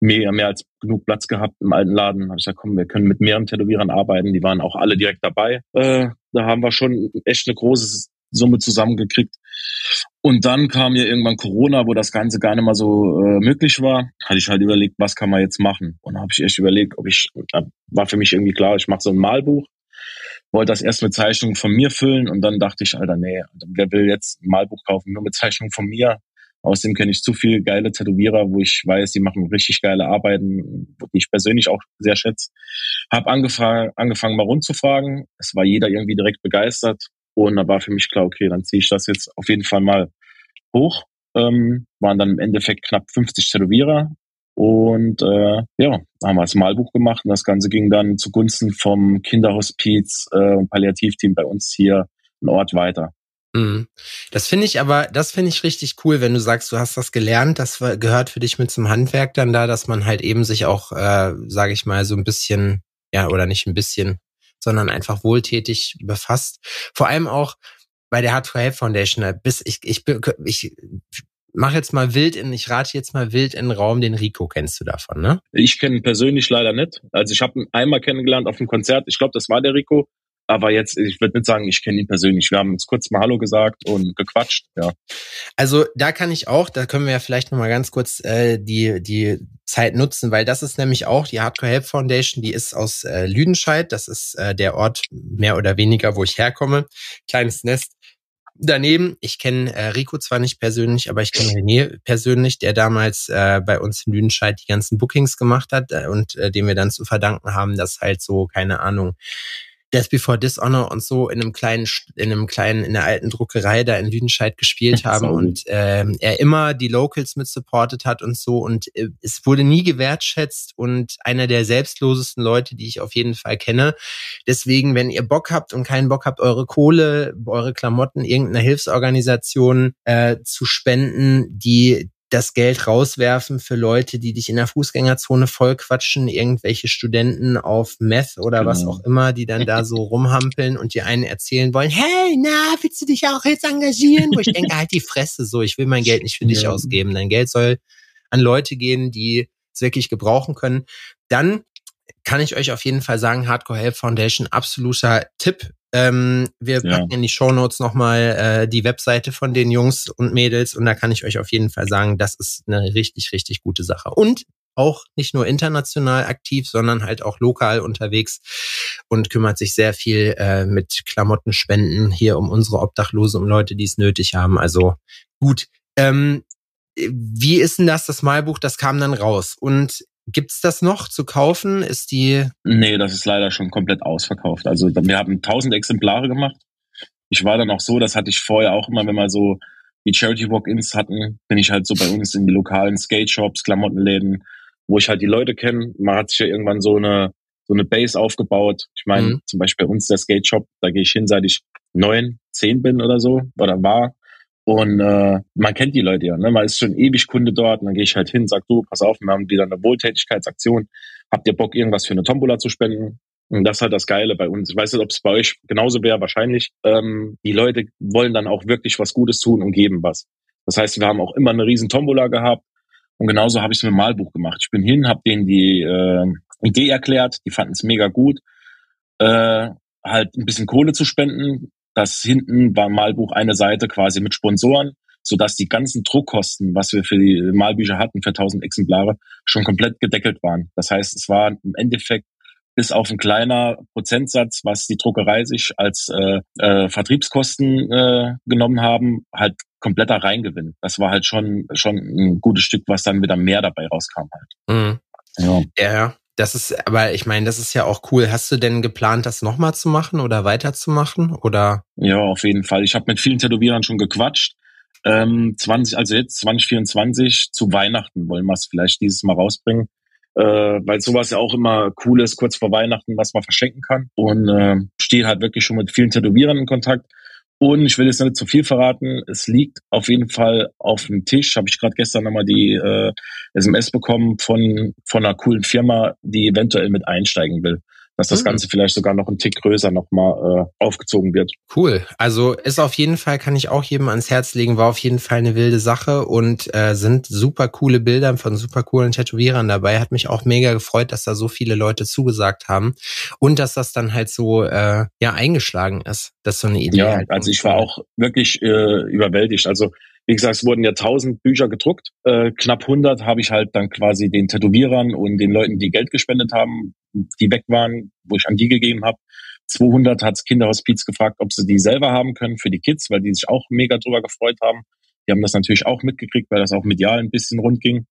mehr, mehr als genug Platz gehabt im alten Laden. Habe ich gesagt, komm, wir können mit mehreren Tätowierern arbeiten. Die waren auch alle direkt dabei. Äh, da haben wir schon echt eine große Summe zusammengekriegt. Und dann kam ja irgendwann Corona, wo das Ganze gar nicht mal so äh, möglich war. Hatte ich halt überlegt, was kann man jetzt machen? Und habe ich echt überlegt, ob ich, äh, war für mich irgendwie klar, ich mache so ein Malbuch. Wollte das erst mit Zeichnungen von mir füllen und dann dachte ich, Alter, nee, wer will jetzt ein Malbuch kaufen, nur mit Zeichnungen von mir? Außerdem kenne ich zu viele geile Tätowierer, wo ich weiß, die machen richtig geile Arbeiten, die ich persönlich auch sehr schätze. Hab angefangen, angefangen mal rumzufragen. Es war jeder irgendwie direkt begeistert. Und da war für mich klar, okay, dann ziehe ich das jetzt auf jeden Fall mal hoch. Ähm, waren dann im Endeffekt knapp 50 Tätowierer. Und äh, ja, haben wir das Malbuch gemacht und das Ganze ging dann zugunsten vom Kinderhospiz äh, und Palliativteam bei uns hier einen Ort weiter. Mhm. Das finde ich aber, das finde ich richtig cool, wenn du sagst, du hast das gelernt, das gehört für dich mit zum Handwerk dann da, dass man halt eben sich auch, äh, sage ich mal, so ein bisschen, ja, oder nicht ein bisschen, sondern einfach wohltätig befasst. Vor allem auch bei der Hard for Help Foundation, bis ich, ich, ich mach jetzt mal wild in, ich rate jetzt mal wild in den Raum, den Rico kennst du davon, ne? Ich kenne ihn persönlich leider nicht. Also ich habe ihn einmal kennengelernt auf einem Konzert. Ich glaube, das war der Rico. Aber jetzt, ich würde nicht sagen, ich kenne ihn persönlich. Wir haben uns kurz mal Hallo gesagt und gequatscht, ja. Also da kann ich auch, da können wir ja vielleicht nochmal ganz kurz äh, die, die Zeit nutzen, weil das ist nämlich auch die Hardcore Help Foundation, die ist aus äh, Lüdenscheid. Das ist äh, der Ort mehr oder weniger, wo ich herkomme. Kleines Nest. Daneben, ich kenne äh, Rico zwar nicht persönlich, aber ich kenne René persönlich, der damals äh, bei uns in Lüdenscheid die ganzen Bookings gemacht hat äh, und äh, dem wir dann zu verdanken haben, dass halt so, keine Ahnung, Death Before Dishonor und so in einem kleinen, in einem kleinen, in der alten Druckerei da in Lüdenscheid gespielt <laughs> haben und ähm, er immer die Locals mit supportet hat und so und äh, es wurde nie gewertschätzt und einer der selbstlosesten Leute, die ich auf jeden Fall kenne. Deswegen, wenn ihr Bock habt und keinen Bock habt, eure Kohle, eure Klamotten irgendeiner Hilfsorganisation äh, zu spenden, die das Geld rauswerfen für Leute, die dich in der Fußgängerzone vollquatschen, irgendwelche Studenten auf Meth oder genau. was auch immer, die dann da so <laughs> rumhampeln und dir einen erzählen wollen, hey, na, willst du dich auch jetzt engagieren? Wo ich denke, halt die Fresse so, ich will mein Geld nicht für dich ja. ausgeben. Dein Geld soll an Leute gehen, die es wirklich gebrauchen können. Dann kann ich euch auf jeden Fall sagen, Hardcore Help Foundation, absoluter Tipp. Ähm, wir ja. packen in die Show Notes nochmal äh, die Webseite von den Jungs und Mädels und da kann ich euch auf jeden Fall sagen, das ist eine richtig, richtig gute Sache. Und auch nicht nur international aktiv, sondern halt auch lokal unterwegs und kümmert sich sehr viel äh, mit Klamottenspenden hier um unsere Obdachlose, um Leute, die es nötig haben. Also gut. Ähm, wie ist denn das, das Malbuch? Das kam dann raus. Und Gibt's das noch zu kaufen? Ist die? Nee, das ist leider schon komplett ausverkauft. Also wir haben tausend Exemplare gemacht. Ich war dann auch so, das hatte ich vorher auch immer, wenn wir so die Charity Walk-ins hatten, bin ich halt so bei uns in die lokalen Skate-Shops, Klamottenläden, wo ich halt die Leute kenne. Man hat sich ja irgendwann so eine so eine Base aufgebaut. Ich meine, mhm. zum Beispiel bei uns der Skate-Shop, da gehe ich hin, seit ich neun, zehn bin oder so, oder war. Und äh, man kennt die Leute ja, ne? Man ist schon ewig Kunde dort und dann gehe ich halt hin, sag du, pass auf, wir haben wieder eine Wohltätigkeitsaktion. Habt ihr Bock, irgendwas für eine Tombola zu spenden? Und das ist halt das Geile bei uns. Ich weiß nicht, ob es bei euch genauso wäre, wahrscheinlich. Ähm, die Leute wollen dann auch wirklich was Gutes tun und geben was. Das heißt, wir haben auch immer eine riesen Tombola gehabt. Und genauso habe ich es mit dem Malbuch gemacht. Ich bin hin, habe denen die äh, Idee erklärt, die fanden es mega gut. Äh, halt ein bisschen Kohle zu spenden, dass hinten beim Malbuch eine Seite quasi mit Sponsoren, sodass die ganzen Druckkosten, was wir für die Malbücher hatten, für 1000 Exemplare, schon komplett gedeckelt waren. Das heißt, es war im Endeffekt bis auf ein kleiner Prozentsatz, was die Druckerei sich als äh, äh, Vertriebskosten äh, genommen haben, halt kompletter Reingewinn. Das war halt schon schon ein gutes Stück, was dann wieder mehr dabei rauskam halt. Mhm. Ja. ja, das ist, aber ich meine, das ist ja auch cool. Hast du denn geplant, das nochmal zu machen oder weiterzumachen? Oder? Ja, auf jeden Fall. Ich habe mit vielen Tätowierern schon gequatscht. Ähm, 20, also jetzt 2024 zu Weihnachten wollen wir es vielleicht dieses Mal rausbringen. Äh, weil sowas ja auch immer cool ist, kurz vor Weihnachten, was man verschenken kann. Und äh, stehe halt wirklich schon mit vielen Tätowierern in Kontakt. Und ich will jetzt nicht zu viel verraten. Es liegt auf jeden Fall auf dem Tisch. Habe ich gerade gestern nochmal die äh, SMS bekommen von von einer coolen Firma, die eventuell mit einsteigen will. Dass das mhm. Ganze vielleicht sogar noch ein Tick größer nochmal äh, aufgezogen wird. Cool. Also ist auf jeden Fall, kann ich auch jedem ans Herz legen, war auf jeden Fall eine wilde Sache und äh, sind super coole Bilder von super coolen Tätowierern dabei. Hat mich auch mega gefreut, dass da so viele Leute zugesagt haben und dass das dann halt so äh, ja eingeschlagen ist. Das ist so eine Idee. Ja, halt also ich war auch wirklich äh, überwältigt. Also wie gesagt, es wurden ja tausend Bücher gedruckt. Äh, knapp 100 habe ich halt dann quasi den Tätowierern und den Leuten, die Geld gespendet haben, die weg waren, wo ich an die gegeben habe. 200 hat's Kinderhospiz gefragt, ob sie die selber haben können für die Kids, weil die sich auch mega drüber gefreut haben. Die haben das natürlich auch mitgekriegt, weil das auch medial ein bisschen rund ging.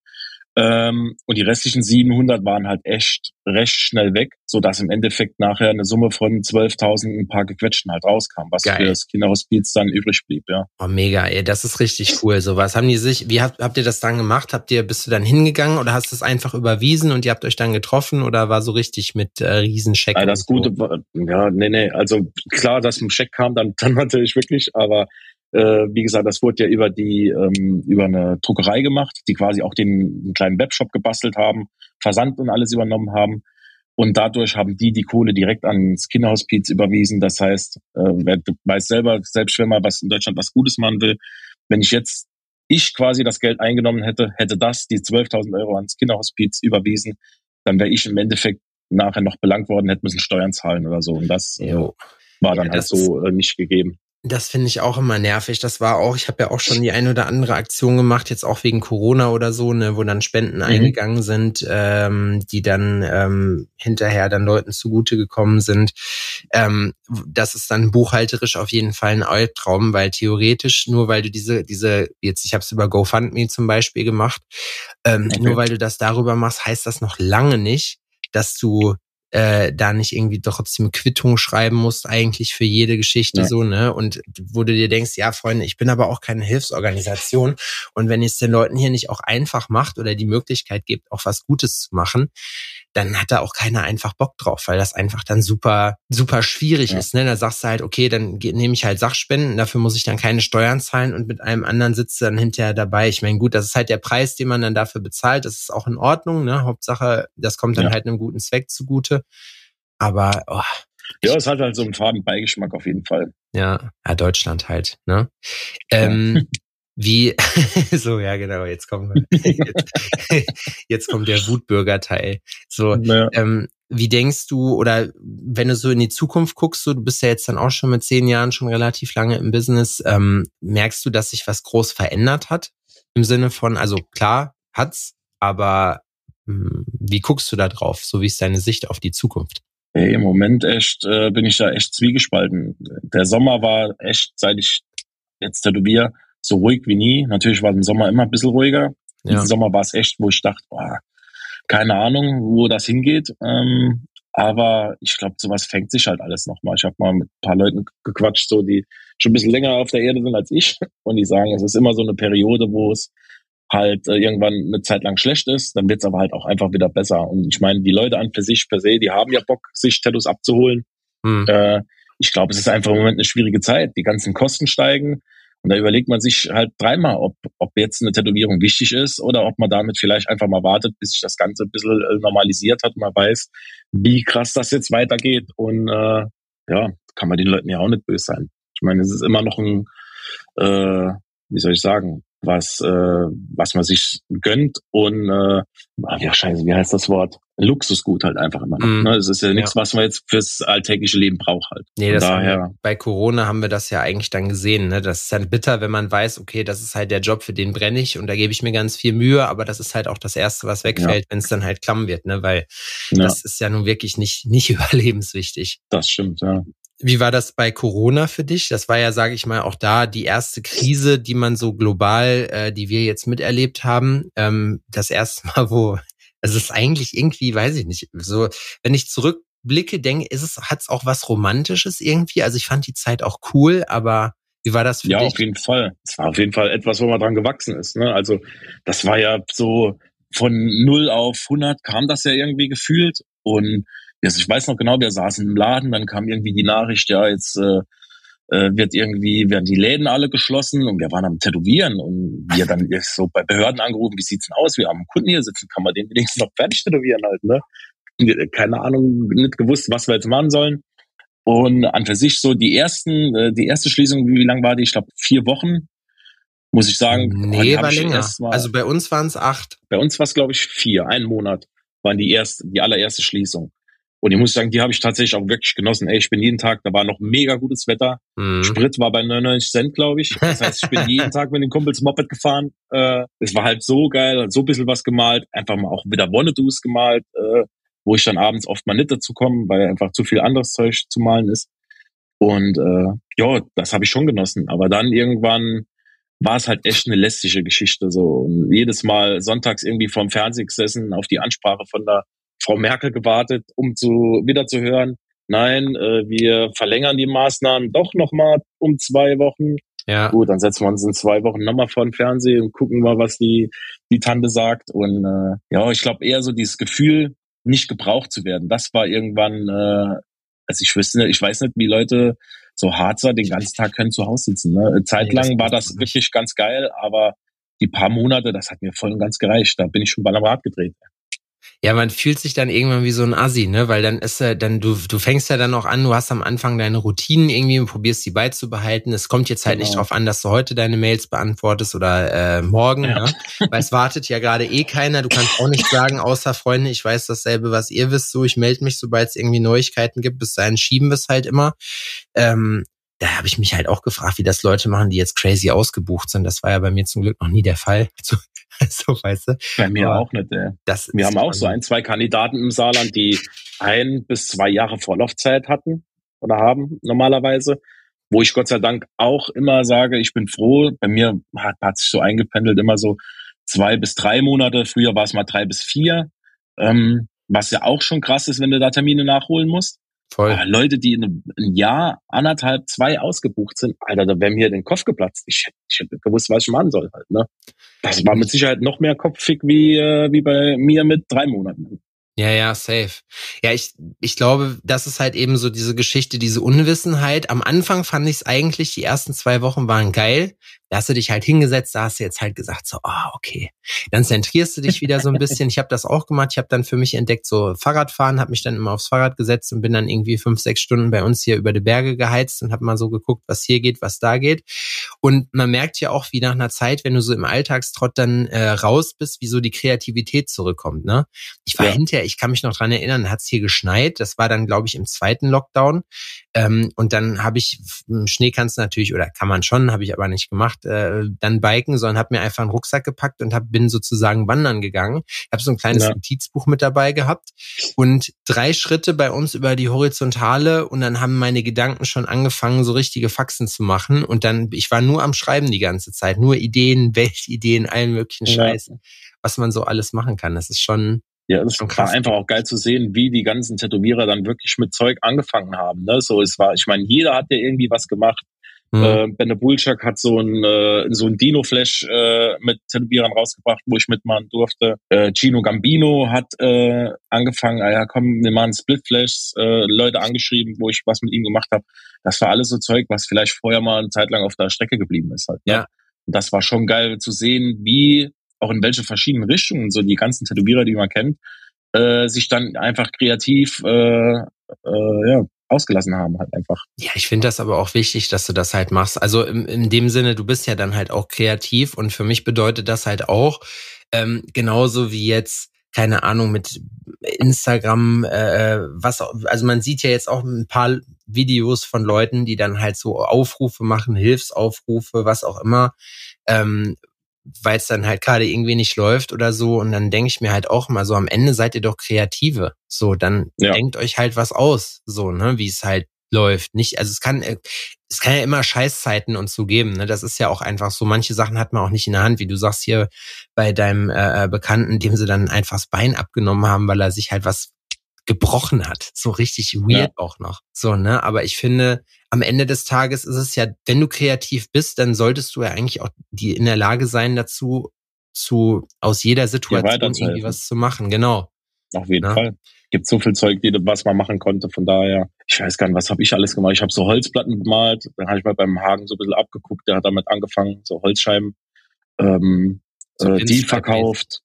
Ähm, und die restlichen 700 waren halt echt recht schnell weg, so dass im Endeffekt nachher eine Summe von 12.000 ein paar gequetschten halt rauskam, was Geil. für das Kinderhospiz dann übrig blieb, ja. Oh, mega, ey, das ist richtig cool. So was haben die sich, wie habt, habt ihr das dann gemacht? Habt ihr, bist du dann hingegangen oder hast du es einfach überwiesen und ihr habt euch dann getroffen oder war so richtig mit äh, Riesenscheck? Ja, das Gute war, ja, nee, nee, also klar, dass ein Scheck kam dann, dann natürlich wirklich, aber äh, wie gesagt, das wurde ja über die ähm, über eine Druckerei gemacht, die quasi auch den, den kleinen Webshop gebastelt haben, Versand und alles übernommen haben. Und dadurch haben die die Kohle direkt ans Kinderhospiz überwiesen. Das heißt, äh, wer weiß selber, selbst wenn man was in Deutschland was Gutes machen will, wenn ich jetzt ich quasi das Geld eingenommen hätte, hätte das die 12.000 Euro ans Kinderhospiz überwiesen, dann wäre ich im Endeffekt nachher noch belangt worden, hätte müssen Steuern zahlen oder so. Und das äh, war dann ja, halt so äh, nicht gegeben. Das finde ich auch immer nervig. Das war auch, ich habe ja auch schon die eine oder andere Aktion gemacht, jetzt auch wegen Corona oder so, ne, wo dann Spenden mhm. eingegangen sind, ähm, die dann ähm, hinterher dann Leuten zugute gekommen sind. Ähm, das ist dann buchhalterisch auf jeden Fall ein Albtraum, weil theoretisch, nur weil du diese, diese, jetzt, ich habe es über GoFundMe zum Beispiel gemacht, ähm, okay. nur weil du das darüber machst, heißt das noch lange nicht, dass du äh, da nicht irgendwie trotzdem Quittung schreiben musst, eigentlich für jede Geschichte ja. so, ne? Und wo du dir denkst, ja, Freunde, ich bin aber auch keine Hilfsorganisation. Und wenn ihr es den Leuten hier nicht auch einfach macht oder die Möglichkeit gibt, auch was Gutes zu machen, dann hat da auch keiner einfach Bock drauf, weil das einfach dann super, super schwierig ja. ist. Ne? Da sagst du halt, okay, dann nehme ich halt Sachspenden, dafür muss ich dann keine Steuern zahlen und mit einem anderen sitzt du dann hinterher dabei. Ich meine, gut, das ist halt der Preis, den man dann dafür bezahlt. Das ist auch in Ordnung. Ne? Hauptsache, das kommt dann ja. halt einem guten Zweck zugute. Aber oh, ja, es hat halt so einen faden Beigeschmack auf jeden Fall. Ja, ja Deutschland halt. Ne? Ähm, wie, <laughs> so, ja, genau, jetzt kommen wir, jetzt, <laughs> jetzt kommt der Wutbürger-Teil. So, ja. ähm, wie denkst du, oder wenn du so in die Zukunft guckst, so, du bist ja jetzt dann auch schon mit zehn Jahren schon relativ lange im Business, ähm, merkst du, dass sich was groß verändert hat? Im Sinne von, also klar, hat's, aber wie guckst du da drauf? So wie ist deine Sicht auf die Zukunft? Hey, Im Moment echt äh, bin ich da echt zwiegespalten. Der Sommer war echt, seit ich jetzt tätowiere, so ruhig wie nie. Natürlich war im Sommer immer ein bisschen ruhiger. Ja. Diesen Sommer war es echt, wo ich dachte, boah, keine Ahnung, wo das hingeht. Ähm, aber ich glaube, sowas fängt sich halt alles nochmal. Ich habe mal mit ein paar Leuten gequatscht, so die schon ein bisschen länger auf der Erde sind als ich. Und die sagen, es ist immer so eine Periode, wo es halt äh, irgendwann eine Zeit lang schlecht ist, dann wird es aber halt auch einfach wieder besser. Und ich meine, die Leute an für sich per se, die haben ja Bock, sich Tattoos abzuholen. Hm. Äh, ich glaube, es ist einfach im Moment eine schwierige Zeit. Die ganzen Kosten steigen. Und da überlegt man sich halt dreimal, ob, ob jetzt eine Tätowierung wichtig ist oder ob man damit vielleicht einfach mal wartet, bis sich das Ganze ein bisschen äh, normalisiert hat und man weiß, wie krass das jetzt weitergeht. Und äh, ja, kann man den Leuten ja auch nicht böse sein. Ich meine, es ist immer noch ein, äh, wie soll ich sagen, was, äh, was man sich gönnt und äh, ja scheiße, wie heißt das Wort? Luxusgut halt einfach immer noch. Mm. Ne? Es ist ja nichts, ja. was man jetzt fürs alltägliche Leben braucht halt. Nee, das daher, bei Corona haben wir das ja eigentlich dann gesehen. Ne? Das ist halt bitter, wenn man weiß, okay, das ist halt der Job, für den brenne ich und da gebe ich mir ganz viel Mühe, aber das ist halt auch das Erste, was wegfällt, ja. wenn es dann halt klamm wird, ne? Weil ja. das ist ja nun wirklich nicht, nicht <laughs> überlebenswichtig. Das stimmt, ja. Wie war das bei Corona für dich? Das war ja, sage ich mal, auch da die erste Krise, die man so global, äh, die wir jetzt miterlebt haben. Ähm, das erste Mal, wo es ist eigentlich irgendwie, weiß ich nicht, so wenn ich zurückblicke, denke, ist es hat's auch was Romantisches irgendwie. Also ich fand die Zeit auch cool, aber wie war das für ja, dich? Ja, auf jeden Fall. Es war auf jeden Fall etwas, wo man dran gewachsen ist. Ne? Also das war ja so von null auf 100 kam das ja irgendwie gefühlt und also ich weiß noch genau, wir saßen im Laden, dann kam irgendwie die Nachricht, ja, jetzt äh, äh, wird irgendwie, werden die Läden alle geschlossen und wir waren am Tätowieren und wir dann so bei Behörden angerufen, wie sieht's denn aus? Wir haben einen Kunden hier sitzen, kann man den wenigstens noch fertig tätowieren halt, ne? keine Ahnung, nicht gewusst, was wir jetzt machen sollen. Und an für sich so die ersten, äh, die erste Schließung, wie lang war die? Ich glaube vier Wochen, muss ich sagen. Nee, war länger. Mal, also bei uns waren es acht. Bei uns war es, glaube ich, vier. Einen Monat waren die erste, die allererste Schließung. Und ich muss sagen, die habe ich tatsächlich auch wirklich genossen. Ey, ich bin jeden Tag, da war noch mega gutes Wetter. Mhm. Sprit war bei 99 Cent, glaube ich. Das heißt, ich bin <laughs> jeden Tag mit den Kumpels Moped gefahren. Äh, es war halt so geil, so ein bisschen was gemalt, einfach mal auch wieder Wonnedoos gemalt, äh, wo ich dann abends oft mal nicht dazu komme, weil einfach zu viel anderes Zeug zu malen ist. Und äh, ja, das habe ich schon genossen. Aber dann irgendwann war es halt echt eine lästige Geschichte. So und jedes Mal sonntags irgendwie vorm Fernseher gesessen, auf die Ansprache von der Frau Merkel gewartet, um zu wieder zu hören, nein, äh, wir verlängern die Maßnahmen doch nochmal um zwei Wochen. Ja. Gut, dann setzen wir uns in zwei Wochen nochmal vor den Fernseher und gucken mal, was die, die Tante sagt. Und äh, ja, ich glaube eher so dieses Gefühl, nicht gebraucht zu werden. Das war irgendwann, äh, also ich wüsste, ich weiß nicht, wie Leute so Harzer den ganzen Tag können zu Hause sitzen. Ne? Zeitlang war das wirklich ganz geil, aber die paar Monate, das hat mir voll und ganz gereicht. Da bin ich schon bei am Rad gedreht. Ja, man fühlt sich dann irgendwann wie so ein Assi, ne? Weil dann ist er, dann du, du fängst ja dann auch an, du hast am Anfang deine Routinen irgendwie und probierst die beizubehalten. Es kommt jetzt halt genau. nicht drauf an, dass du heute deine Mails beantwortest oder äh, morgen, ja. ne? Weil es wartet ja gerade eh keiner. Du kannst auch nicht sagen, außer Freunde, ich weiß dasselbe, was ihr wisst, so ich melde mich, sobald es irgendwie Neuigkeiten gibt. Bis dahin schieben wir es halt immer. Ähm, da habe ich mich halt auch gefragt, wie das Leute machen, die jetzt crazy ausgebucht sind. Das war ja bei mir zum Glück noch nie der Fall. Also, <laughs> so, weißt du. Bei mir Aber auch nicht. Ey. Das Wir haben auch so ein, zwei Kandidaten im Saarland, die ein bis zwei Jahre Vorlaufzeit hatten oder haben normalerweise. Wo ich Gott sei Dank auch immer sage, ich bin froh. Bei mir hat, hat sich so eingependelt immer so zwei bis drei Monate. Früher war es mal drei bis vier. Ähm, was ja auch schon krass ist, wenn du da Termine nachholen musst. Voll. Aber Leute, die in einem Jahr, anderthalb, zwei ausgebucht sind, Alter, da wäre mir den Kopf geplatzt. Ich, ich hätte gewusst, was ich machen soll halt, ne? Das war mit Sicherheit noch mehr kopfig wie, äh, wie bei mir mit drei Monaten. Ja, ja, safe. Ja, ich, ich glaube, das ist halt eben so diese Geschichte, diese Unwissenheit. Am Anfang fand ich es eigentlich, die ersten zwei Wochen waren geil. Da hast du dich halt hingesetzt, da hast du jetzt halt gesagt, so, ah, oh, okay. Dann zentrierst du dich wieder so ein bisschen. Ich habe das auch gemacht. Ich habe dann für mich entdeckt, so Fahrradfahren, habe mich dann immer aufs Fahrrad gesetzt und bin dann irgendwie fünf, sechs Stunden bei uns hier über die Berge geheizt und habe mal so geguckt, was hier geht, was da geht. Und man merkt ja auch, wie nach einer Zeit, wenn du so im Alltagstrott dann äh, raus bist, wie so die Kreativität zurückkommt. Ne? Ich war ja. hinterher, ich kann mich noch dran erinnern, hat es hier geschneit. Das war dann, glaube ich, im zweiten Lockdown. Ähm, und dann habe ich, Schnee kannst natürlich, oder kann man schon, habe ich aber nicht gemacht, äh, dann biken, sondern habe mir einfach einen Rucksack gepackt und hab, bin sozusagen wandern gegangen. Ich habe so ein kleines ja. Notizbuch mit dabei gehabt und drei Schritte bei uns über die Horizontale und dann haben meine Gedanken schon angefangen, so richtige Faxen zu machen. Und dann, ich war nur am Schreiben die ganze Zeit, nur Ideen, <laughs> Weltideen, allen möglichen Scheiß, ja. was man so alles machen kann. Das ist schon, ja, es war einfach auch geil zu sehen, wie die ganzen Tätowierer dann wirklich mit Zeug angefangen haben. Ne? So, es war, ich meine, jeder hat ja irgendwie was gemacht. Mhm. Äh, Benne Bulchak hat so ein, äh, so ein Dino-Flash äh, mit Tätowierern rausgebracht, wo ich mitmachen durfte. Äh, Gino Gambino hat äh, angefangen, ah ja komm, wir machen Split-Flash, äh, Leute angeschrieben, wo ich was mit ihm gemacht habe. Das war alles so Zeug, was vielleicht vorher mal eine Zeit lang auf der Strecke geblieben ist. Halt, ne? Ja. Und das war schon geil zu sehen, wie auch in welche verschiedenen Richtungen so die ganzen Tätowierer, die man kennt, äh, sich dann einfach kreativ äh, äh, ja, ausgelassen haben halt einfach. Ja, ich finde das aber auch wichtig, dass du das halt machst. Also in, in dem Sinne, du bist ja dann halt auch kreativ und für mich bedeutet das halt auch, ähm, genauso wie jetzt keine Ahnung, mit Instagram, äh, was, also man sieht ja jetzt auch ein paar Videos von Leuten, die dann halt so Aufrufe machen, Hilfsaufrufe, was auch immer, ähm, weil es dann halt gerade irgendwie nicht läuft oder so. Und dann denke ich mir halt auch mal so, am Ende seid ihr doch Kreative. So, dann ja. denkt euch halt was aus, so, ne, wie es halt läuft. Nicht, also es kann, äh, es kann ja immer Scheißzeiten und so geben. Ne? Das ist ja auch einfach so. Manche Sachen hat man auch nicht in der Hand, wie du sagst hier bei deinem äh, äh Bekannten, dem sie dann einfach das Bein abgenommen haben, weil er sich halt was gebrochen hat. So richtig weird ja. auch noch. So, ne? Aber ich finde, am Ende des Tages ist es ja, wenn du kreativ bist, dann solltest du ja eigentlich auch die in der Lage sein dazu, zu aus jeder Situation irgendwie was zu machen. Genau. Auf jeden ja? Fall. Gibt so viel Zeug, die, was man machen konnte. Von daher, ich weiß gar nicht, was habe ich alles gemacht. Ich habe so Holzplatten bemalt. Dann habe ich mal beim Hagen so ein bisschen abgeguckt. Der hat damit angefangen, so Holzscheiben. Ähm, so äh, die verkauft.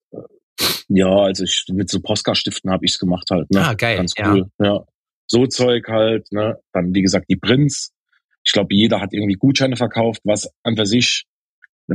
Ja, also ich mit so Postka-Stiften habe ich's gemacht halt. Ne? Ah, geil. Ganz cool. Ja. ja. So Zeug halt, ne? Dann, wie gesagt, die Prinz. Ich glaube, jeder hat irgendwie Gutscheine verkauft, was an für sich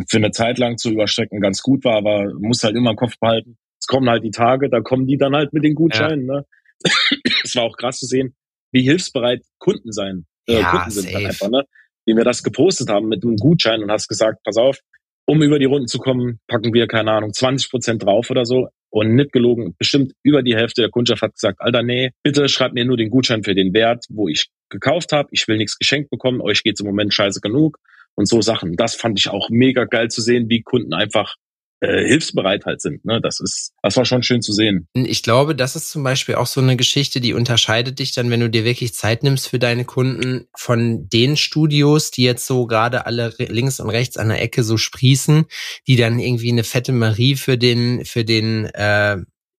für eine Zeit lang zu überstrecken ganz gut war, aber muss halt immer im Kopf behalten. Es kommen halt die Tage, da kommen die dann halt mit den Gutscheinen. Ja. Ne? <coughs> es war auch krass zu sehen, wie hilfsbereit Kunden sein, äh, ja, Kunden sind halt einfach, ne? Wie wir das gepostet haben mit einem Gutschein und hast gesagt, pass auf, um über die Runden zu kommen, packen wir, keine Ahnung, 20 Prozent drauf oder so. Und nicht gelogen, bestimmt über die Hälfte der Kundschaft hat gesagt, Alter, nee, bitte schreibt mir nur den Gutschein für den Wert, wo ich gekauft habe. Ich will nichts geschenkt bekommen, euch geht's im Moment scheiße genug und so Sachen. Das fand ich auch mega geil zu sehen, wie Kunden einfach äh, hilfsbereit halt sind. Ne? Das ist, das war schon schön zu sehen. Ich glaube, das ist zum Beispiel auch so eine Geschichte, die unterscheidet dich dann, wenn du dir wirklich Zeit nimmst für deine Kunden von den Studios, die jetzt so gerade alle links und rechts an der Ecke so sprießen, die dann irgendwie eine fette Marie für den, für den, äh,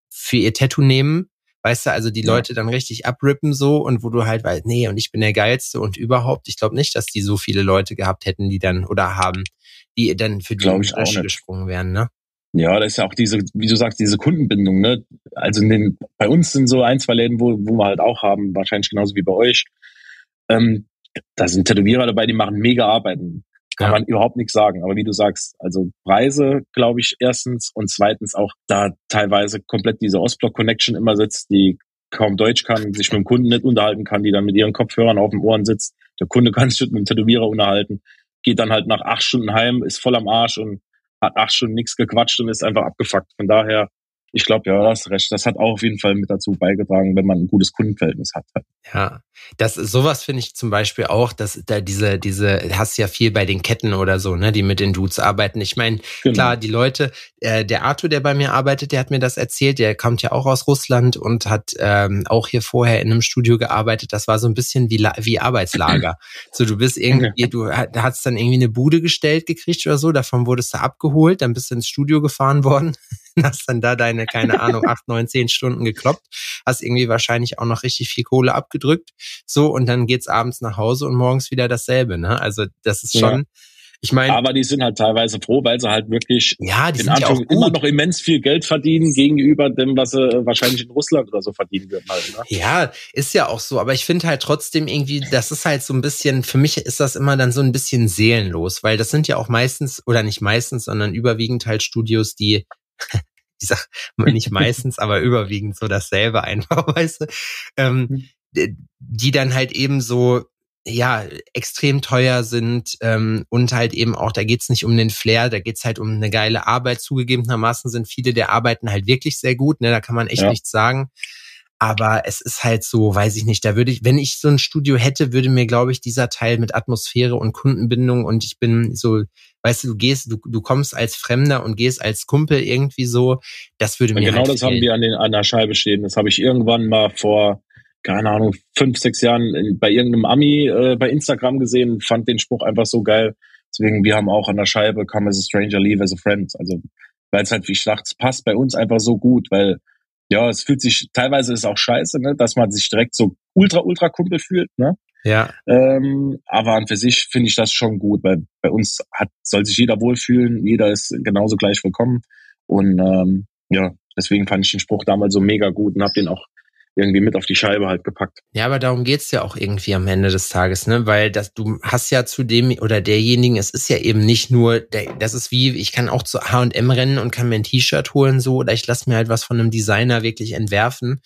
für ihr Tattoo nehmen. Weißt du, also die. Leute dann richtig abrippen so und wo du halt weißt, nee, und ich bin der Geilste und überhaupt. Ich glaube nicht, dass die so viele Leute gehabt hätten, die dann oder haben, die dann für die Asche gesprungen wären, ne? Ja, das ist ja auch diese, wie du sagst, diese Kundenbindung, ne? Also in den, bei uns sind so ein, zwei Läden, wo, wo wir halt auch haben, wahrscheinlich genauso wie bei euch. Ähm, da sind Tätowierer dabei, die machen mega Arbeiten. Kann ja. man überhaupt nichts sagen. Aber wie du sagst, also Preise, glaube ich, erstens und zweitens auch da teilweise komplett diese Ostblock-Connection immer sitzt, die kaum Deutsch kann, sich mit dem Kunden nicht unterhalten kann, die dann mit ihren Kopfhörern auf dem Ohren sitzt. Der Kunde <laughs> kann sich mit dem Tätowierer unterhalten geht dann halt nach acht Stunden heim, ist voll am Arsch und hat acht Stunden nichts gequatscht und ist einfach abgefuckt. Von daher ich glaube, ja, das recht. Das hat auch auf jeden Fall mit dazu beigetragen, wenn man ein gutes Kundenverhältnis hat. Ja, das sowas finde ich zum Beispiel auch, dass da diese diese hast ja viel bei den Ketten oder so, ne, die mit den Dudes arbeiten. Ich meine, genau. klar, die Leute, äh, der Arthur, der bei mir arbeitet, der hat mir das erzählt. Der kommt ja auch aus Russland und hat ähm, auch hier vorher in einem Studio gearbeitet. Das war so ein bisschen wie wie Arbeitslager. <clears throat> so, du bist irgendwie, du hast dann irgendwie eine Bude gestellt gekriegt oder so. Davon wurdest du abgeholt, dann bist du ins Studio gefahren worden <laughs> hast dann da deine, keine Ahnung, acht, neun, zehn Stunden gekloppt, hast irgendwie wahrscheinlich auch noch richtig viel Kohle abgedrückt, so, und dann geht's abends nach Hause und morgens wieder dasselbe, ne? Also, das ist schon, ja. Ich meine, aber die sind halt teilweise froh, weil sie halt wirklich ja, die sind ja auch immer noch immens viel Geld verdienen gegenüber dem, was sie wahrscheinlich in Russland oder so verdienen würden. Halt, ne? Ja, ist ja auch so. Aber ich finde halt trotzdem irgendwie, das ist halt so ein bisschen, für mich ist das immer dann so ein bisschen seelenlos, weil das sind ja auch meistens, oder nicht meistens, sondern überwiegend halt Studios, die <laughs> ich sag nicht meistens, aber überwiegend so dasselbe einfach, <laughs> weißt du, ähm, hm. die dann halt eben so ja, extrem teuer sind ähm, und halt eben auch, da geht's nicht um den Flair, da geht's halt um eine geile Arbeit. Zugegebenermaßen sind viele der Arbeiten halt wirklich sehr gut, ne, da kann man echt ja. nichts sagen. Aber es ist halt so, weiß ich nicht, da würde ich, wenn ich so ein Studio hätte, würde mir, glaube ich, dieser Teil mit Atmosphäre und Kundenbindung und ich bin so, weißt du, du gehst, du, du kommst als Fremder und gehst als Kumpel irgendwie so, das würde mir Genau halt das haben wir an, den, an der Scheibe stehen. Das habe ich irgendwann mal vor, keine Ahnung, fünf, sechs Jahren in, bei irgendeinem Ami äh, bei Instagram gesehen, fand den Spruch einfach so geil. Deswegen, wir haben auch an der Scheibe Come as a Stranger, Leave as a Friend. Also, weil es halt, wie ich es passt bei uns einfach so gut, weil ja, es fühlt sich, teilweise ist auch scheiße, ne, dass man sich direkt so ultra, ultra Kumpel fühlt, ne? Ja. Ähm, aber an für sich finde ich das schon gut, weil bei uns hat, soll sich jeder wohlfühlen, jeder ist genauso gleich willkommen. Und ähm, ja, deswegen fand ich den Spruch damals so mega gut und habe den auch irgendwie mit auf die Scheibe halt gepackt. Ja, aber darum geht's ja auch irgendwie am Ende des Tages, ne? Weil das, du hast ja zu dem oder derjenigen, es ist ja eben nicht nur, der, das ist wie, ich kann auch zu H&M rennen und kann mir ein T-Shirt holen so oder ich lasse mir halt was von einem Designer wirklich entwerfen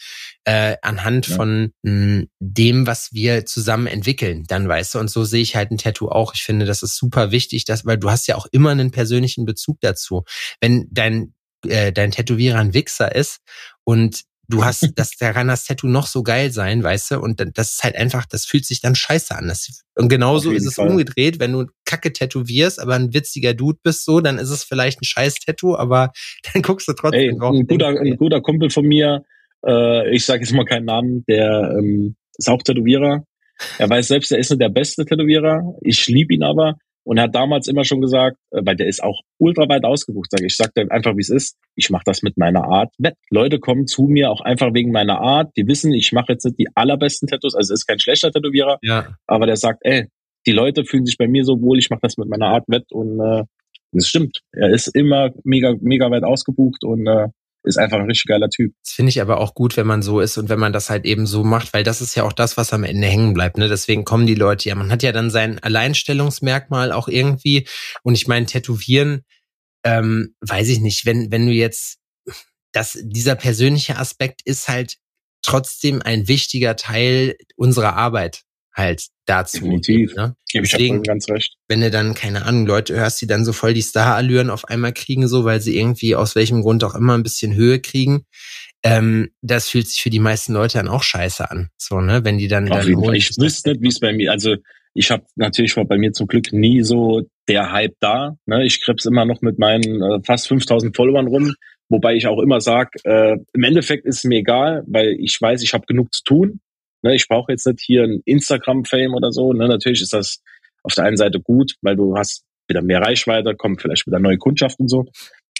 äh, anhand ja. von mh, hm, dem, was wir zusammen entwickeln, dann weißt du. Und so sehe ich halt ein Tattoo auch. Ich finde, das ist super wichtig, dass, weil du hast ja auch immer einen persönlichen Bezug dazu. Wenn dein äh, dein Tätowierer ein Wichser ist und du <laughs> hast, das, da kann das Tattoo noch so geil sein, weißt du, und das ist halt einfach, das fühlt sich dann scheiße an. Das, und genauso ist es Fall. umgedreht, wenn du Kacke tätowierst, aber ein witziger Dude bist so, dann ist es vielleicht ein scheiß Tattoo, aber <laughs> dann guckst du trotzdem Ey, drauf. Ein guter, ein guter Kumpel von mir, äh, ich sage jetzt mal keinen Namen, der ähm, ist auch Tätowierer. Er weiß selbst, er ist nicht der beste Tätowierer. Ich liebe ihn aber. Und er hat damals immer schon gesagt, äh, weil der ist auch ultra weit ausgebucht, sage ich. Ich sag dir einfach, wie es ist. Ich mache das mit meiner Art. Leute kommen zu mir auch einfach wegen meiner Art. Die wissen, ich mache jetzt nicht die allerbesten Tattoos. Also ist kein schlechter Tätowierer. Ja. Aber der sagt, ey, die Leute fühlen sich bei mir so wohl. Ich mache das mit meiner Art wett. Und äh, das stimmt. Er ist immer mega, mega weit ausgebucht und äh, ist einfach ein richtig geiler Typ. Das finde ich aber auch gut, wenn man so ist und wenn man das halt eben so macht, weil das ist ja auch das, was am Ende hängen bleibt. Ne? Deswegen kommen die Leute ja. Man hat ja dann sein Alleinstellungsmerkmal auch irgendwie. Und ich meine, Tätowieren, ähm, weiß ich nicht, wenn, wenn du jetzt, das, dieser persönliche Aspekt ist halt trotzdem ein wichtiger Teil unserer Arbeit halt dazu. Definitiv. Ne? Deswegen, ich ganz recht. Wenn du dann, keine Ahnung, Leute hörst, die dann so voll die Star-Allüren auf einmal kriegen, so, weil sie irgendwie aus welchem Grund auch immer ein bisschen Höhe kriegen, ähm, das fühlt sich für die meisten Leute dann auch scheiße an. So, ne? Wenn die dann. Auf dann ich wüsste nicht, wie es bei mir, also ich habe natürlich war bei mir zum Glück nie so der Hype da. Ne? Ich krebs immer noch mit meinen äh, fast 5000 Followern rum, wobei ich auch immer sag, äh, im Endeffekt ist es mir egal, weil ich weiß, ich habe genug zu tun. Ne, ich brauche jetzt nicht hier ein Instagram-Fame oder so. Ne, natürlich ist das auf der einen Seite gut, weil du hast wieder mehr Reichweite, kommt vielleicht wieder neue Kundschaft und so.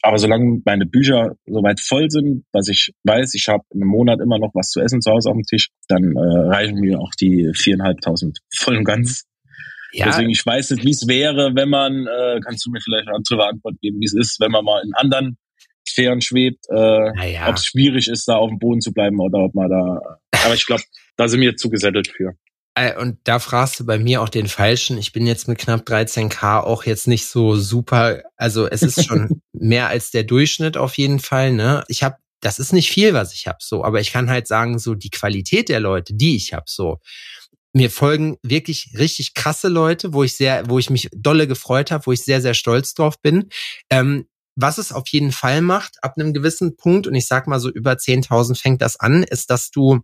Aber solange meine Bücher soweit voll sind, dass ich weiß, ich habe im Monat immer noch was zu essen zu Hause auf dem Tisch, dann äh, reichen mir auch die viereinhalbtausend voll und ganz. Ja. Deswegen, ich weiß nicht, wie es wäre, wenn man, äh, kannst du mir vielleicht eine andere Antwort geben, wie es ist, wenn man mal in anderen Sphären schwebt, äh, naja. ob es schwierig ist, da auf dem Boden zu bleiben oder ob man da. Aber ich glaube, da sind wir zu gesettelt für. Äh, und da fragst du bei mir auch den Falschen. Ich bin jetzt mit knapp 13k auch jetzt nicht so super. Also es ist schon <laughs> mehr als der Durchschnitt auf jeden Fall. Ne? Ich habe, das ist nicht viel, was ich habe, so. Aber ich kann halt sagen, so die Qualität der Leute, die ich habe, so. Mir folgen wirklich richtig krasse Leute, wo ich sehr, wo ich mich dolle gefreut habe, wo ich sehr, sehr stolz drauf bin. Ähm, was es auf jeden Fall macht, ab einem gewissen Punkt, und ich sag mal so über 10.000 fängt das an, ist, dass du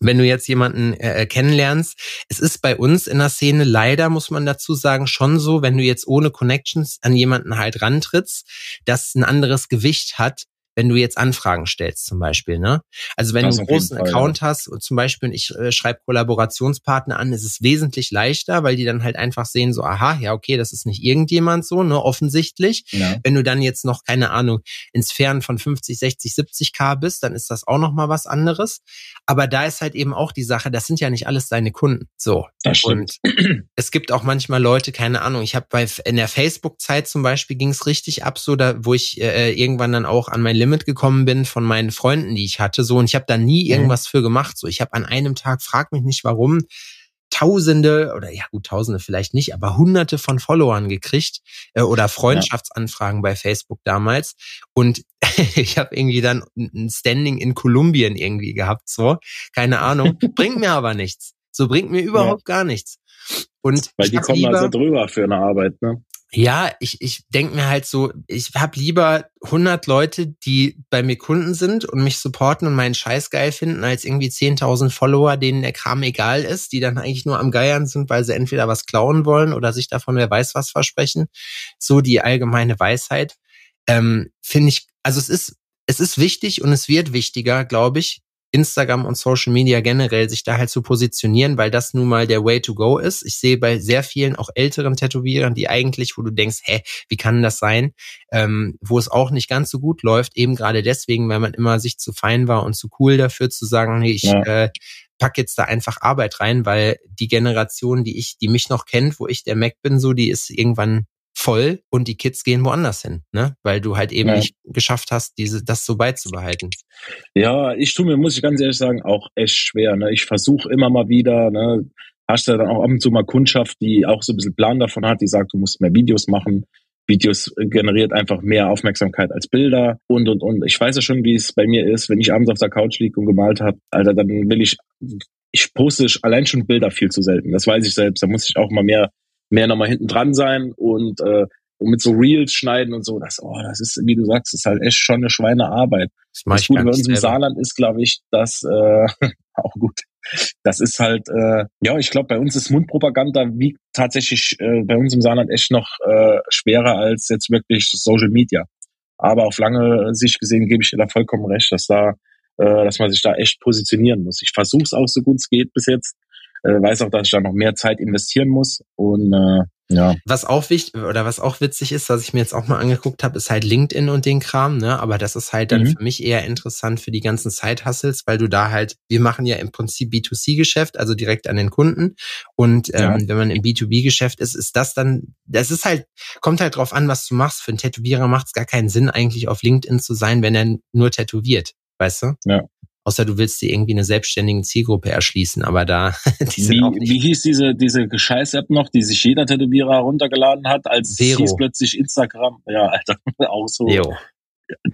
wenn du jetzt jemanden äh, kennenlernst. Es ist bei uns in der Szene leider, muss man dazu sagen, schon so, wenn du jetzt ohne Connections an jemanden halt rantrittst, dass ein anderes Gewicht hat, wenn du jetzt Anfragen stellst zum Beispiel. Ne? Also wenn das du einen großen Fall, Account ja. hast und zum Beispiel ich äh, schreibe Kollaborationspartner an, ist es wesentlich leichter, weil die dann halt einfach sehen, so, aha, ja, okay, das ist nicht irgendjemand so, ne, offensichtlich. Ja. Wenn du dann jetzt noch, keine Ahnung, in Sphären von 50, 60, 70 K bist, dann ist das auch noch was anderes. Aber da ist halt eben auch die Sache, das sind ja nicht alles deine Kunden. So. Das stimmt. Und es gibt auch manchmal Leute, keine Ahnung, ich habe bei in der Facebook-Zeit zum Beispiel ging es richtig ab, so da, wo ich äh, irgendwann dann auch an mein Limit Limit gekommen bin von meinen Freunden, die ich hatte, so und ich habe da nie mhm. irgendwas für gemacht. So, ich habe an einem Tag, frag mich nicht warum, Tausende oder ja gut Tausende vielleicht nicht, aber Hunderte von Followern gekriegt äh, oder Freundschaftsanfragen ja. bei Facebook damals und <laughs> ich habe irgendwie dann ein Standing in Kolumbien irgendwie gehabt, so keine Ahnung, bringt mir aber nichts, so bringt mir <laughs> überhaupt ja. gar nichts. Und weil die kommen lieber, also drüber für eine Arbeit, ne? Ja, ich, ich denke mir halt so, ich habe lieber 100 Leute, die bei mir Kunden sind und mich supporten und meinen Scheiß geil finden, als irgendwie 10.000 Follower, denen der Kram egal ist, die dann eigentlich nur am Geiern sind, weil sie entweder was klauen wollen oder sich davon wer weiß was versprechen. So die allgemeine Weisheit. Ähm, Finde ich, also es ist, es ist wichtig und es wird wichtiger, glaube ich, Instagram und Social Media generell sich da halt zu positionieren, weil das nun mal der Way to go ist. Ich sehe bei sehr vielen auch älteren Tätowierern, die eigentlich, wo du denkst, hä, wie kann das sein, ähm, wo es auch nicht ganz so gut läuft, eben gerade deswegen, weil man immer sich zu fein war und zu cool dafür zu sagen, nee, ich ja. äh, pack jetzt da einfach Arbeit rein, weil die Generation, die ich, die mich noch kennt, wo ich der Mac bin, so, die ist irgendwann voll und die Kids gehen woanders hin, ne? Weil du halt eben ja. nicht geschafft hast, diese, das so beizubehalten. Ja, ich tue mir, muss ich ganz ehrlich sagen, auch echt schwer. Ne? Ich versuche immer mal wieder, ne? Hast du dann auch ab und zu mal Kundschaft, die auch so ein bisschen Plan davon hat, die sagt, du musst mehr Videos machen. Videos generiert einfach mehr Aufmerksamkeit als Bilder und und und. Ich weiß ja schon, wie es bei mir ist, wenn ich abends auf der Couch liege und gemalt habe, Alter, dann will ich, ich poste allein schon Bilder viel zu selten. Das weiß ich selbst. Da muss ich auch mal mehr mehr nochmal hinten dran sein und, äh, und mit so Reels schneiden und so. Das, oh, das ist, wie du sagst, ist halt echt schon eine Schweinearbeit. Das, das Gute bei uns im Saarland ist, glaube ich, dass äh, <laughs> auch gut. Das ist halt, äh, ja, ich glaube, bei uns ist Mundpropaganda wie tatsächlich äh, bei uns im Saarland echt noch äh, schwerer als jetzt wirklich Social Media. Aber auf lange Sicht gesehen gebe ich dir da vollkommen recht, dass da, äh, dass man sich da echt positionieren muss. Ich versuche es auch so gut es geht bis jetzt, äh, weiß auch, dass ich da noch mehr Zeit investieren muss und äh, ja. Was auch wichtig oder was auch witzig ist, was ich mir jetzt auch mal angeguckt habe, ist halt LinkedIn und den Kram, ne? Aber das ist halt dann mhm. für mich eher interessant für die ganzen Side-Hustles, weil du da halt, wir machen ja im Prinzip B2C-Geschäft, also direkt an den Kunden. Und ähm, ja. wenn man im B2B-Geschäft ist, ist das dann, das ist halt, kommt halt drauf an, was du machst. Für einen Tätowierer macht es gar keinen Sinn, eigentlich auf LinkedIn zu sein, wenn er nur tätowiert, weißt du? Ja. Außer du willst dir irgendwie eine selbstständige Zielgruppe erschließen, aber da, <laughs> die sind wie, auch nicht. Wie hieß diese, diese Gescheiß-App noch, die sich jeder Tätowierer runtergeladen hat, als Vero. hieß plötzlich Instagram? Ja, Alter, <laughs> auch so. Vero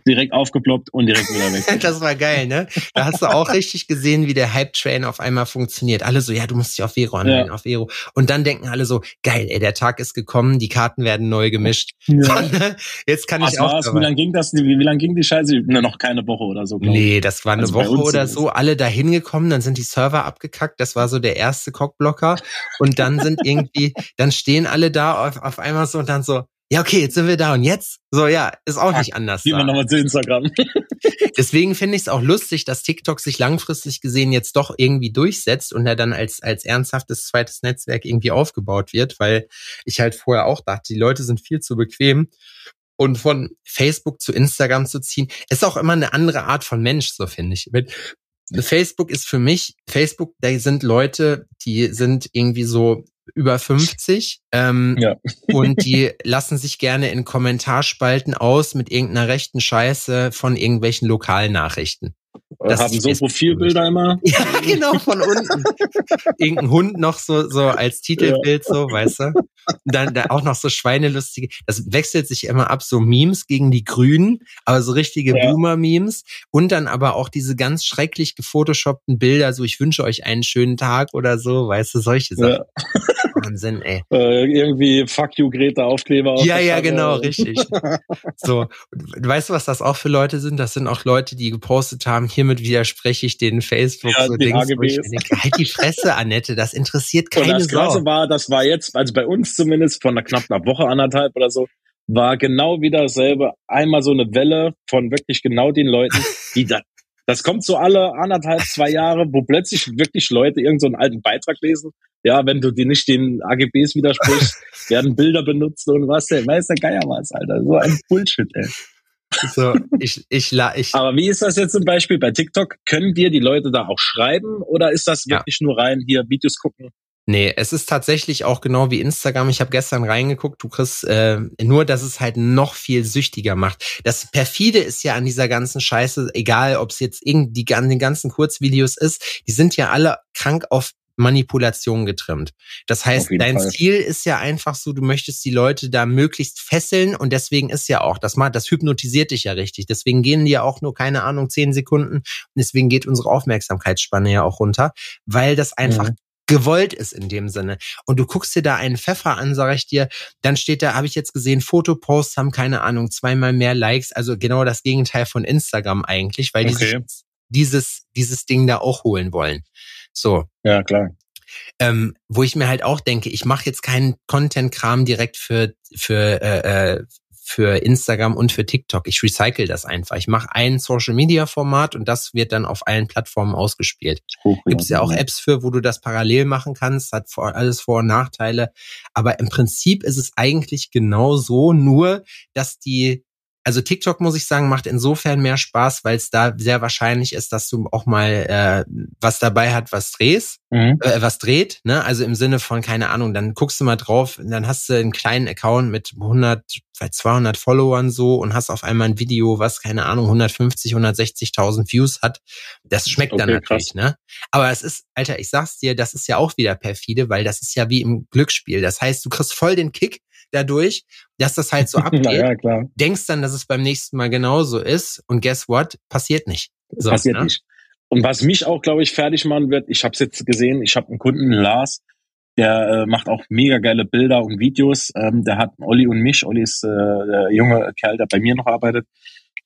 direkt aufgeploppt und direkt wieder weg. <laughs> das war geil, ne? Da hast du auch richtig gesehen, wie der Hype-Train auf einmal funktioniert. Alle so, ja, du musst dich auf Vero anmelden, ja. auf Vero. Und dann denken alle so, geil, ey, der Tag ist gekommen, die Karten werden neu gemischt. Ja. Ne? Jetzt kann Was ich auch. Wie lange ging das? Wie, wie lange ging die Scheiße? Ne, noch keine Woche oder so. Nee, das war eine also Woche oder so. Alle da hingekommen, dann sind die Server abgekackt. Das war so der erste Cockblocker. Und dann sind irgendwie, dann stehen alle da auf, auf einmal so und dann so, ja, okay, jetzt sind wir da und jetzt? So, ja, ist auch nicht anders. Gehen wir nochmal zu Instagram. <laughs> <laughs> Deswegen finde ich es auch lustig, dass TikTok sich langfristig gesehen jetzt doch irgendwie durchsetzt und er dann als, als ernsthaftes zweites Netzwerk irgendwie aufgebaut wird, weil ich halt vorher auch dachte, die Leute sind viel zu bequem. Und von Facebook zu Instagram zu ziehen, ist auch immer eine andere Art von Mensch, so finde ich. Facebook ist für mich, Facebook, da sind Leute, die sind irgendwie so über 50 ähm, ja. und die <laughs> lassen sich gerne in Kommentarspalten aus mit irgendeiner rechten Scheiße von irgendwelchen Lokalnachrichten. Das haben so Profilbilder immer. Ja, <laughs> genau, von unten. Irgendein Hund noch so, so als Titelbild, ja. so, weißt du? Und dann da auch noch so schweinelustige. Das wechselt sich immer ab, so Memes gegen die Grünen, aber so richtige ja. Boomer-Memes. Und dann aber auch diese ganz schrecklich gefotoshoppten Bilder, so ich wünsche euch einen schönen Tag oder so, weißt du, solche Sachen. Ja. <laughs> Wahnsinn, ey. <laughs> Äh, irgendwie Fuck you, Greta Aufkleber. Auf ja, ja, genau, richtig. <laughs> so, weißt du, was das auch für Leute sind? Das sind auch Leute, die gepostet haben, hiermit widerspreche ich den Facebook ja, so Dings. Denke, halt die Fresse, Annette, das interessiert keine Und das Sau. Krasse war, das war jetzt, also bei uns zumindest von einer knapp einer Woche, anderthalb oder so, war genau wieder dasselbe. Einmal so eine Welle von wirklich genau den Leuten, die da, das kommt so alle anderthalb, zwei Jahre, wo plötzlich wirklich Leute irgendeinen so alten Beitrag lesen. Ja, wenn du dir nicht den AGBs widersprichst, <laughs> werden Bilder benutzt und was, der weiß der Geier was, Alter. So ein Bullshit, ey. So, ich, ich, ich. Aber wie ist das jetzt zum Beispiel bei TikTok? Können dir die Leute da auch schreiben oder ist das wirklich ja. nur rein hier Videos gucken? Nee, es ist tatsächlich auch genau wie Instagram. Ich habe gestern reingeguckt, du kriegst äh, nur, dass es halt noch viel süchtiger macht. Das perfide ist ja an dieser ganzen Scheiße, egal ob es jetzt irgendwie an den ganzen Kurzvideos ist, die sind ja alle krank auf Manipulation getrimmt. Das heißt, dein Fall. Ziel ist ja einfach so, du möchtest die Leute da möglichst fesseln und deswegen ist ja auch, das, das hypnotisiert dich ja richtig. Deswegen gehen die ja auch nur, keine Ahnung, zehn Sekunden und deswegen geht unsere Aufmerksamkeitsspanne ja auch runter, weil das einfach mhm gewollt ist in dem Sinne. Und du guckst dir da einen Pfeffer an, sag ich dir, dann steht da, habe ich jetzt gesehen, Fotoposts haben keine Ahnung, zweimal mehr Likes, also genau das Gegenteil von Instagram eigentlich, weil okay. dieses, dieses, dieses Ding da auch holen wollen. So. Ja, klar. Ähm, wo ich mir halt auch denke, ich mache jetzt keinen Content-Kram direkt für, für, äh, äh für Instagram und für TikTok. Ich recycle das einfach. Ich mache ein Social-Media-Format und das wird dann auf allen Plattformen ausgespielt. Gibt es ja auch Apps für, wo du das parallel machen kannst, hat alles Vor- und Nachteile. Aber im Prinzip ist es eigentlich genau so, nur dass die also TikTok muss ich sagen, macht insofern mehr Spaß, weil es da sehr wahrscheinlich ist, dass du auch mal äh, was dabei hat, was drehst, mhm. äh, was dreht. Ne? Also im Sinne von keine Ahnung, dann guckst du mal drauf, dann hast du einen kleinen Account mit 100, vielleicht 200 Followern so und hast auf einmal ein Video, was keine Ahnung 150, 160.000 Views hat. Das schmeckt okay, dann natürlich, krass. ne? Aber es ist, Alter, ich sag's dir, das ist ja auch wieder perfide, weil das ist ja wie im Glücksspiel. Das heißt, du kriegst voll den Kick dadurch, dass das halt so <laughs> abgeht. ja, klar. Denkst dann, dass es beim nächsten Mal genauso ist und guess what? Passiert nicht. So, passiert ne? nicht. Und was mich auch, glaube ich, fertig machen wird, ich habe es jetzt gesehen, ich habe einen Kunden, Lars, der äh, macht auch mega geile Bilder und Videos. Ähm, der hat Olli und mich, Olli ist äh, der junge Kerl, der bei mir noch arbeitet,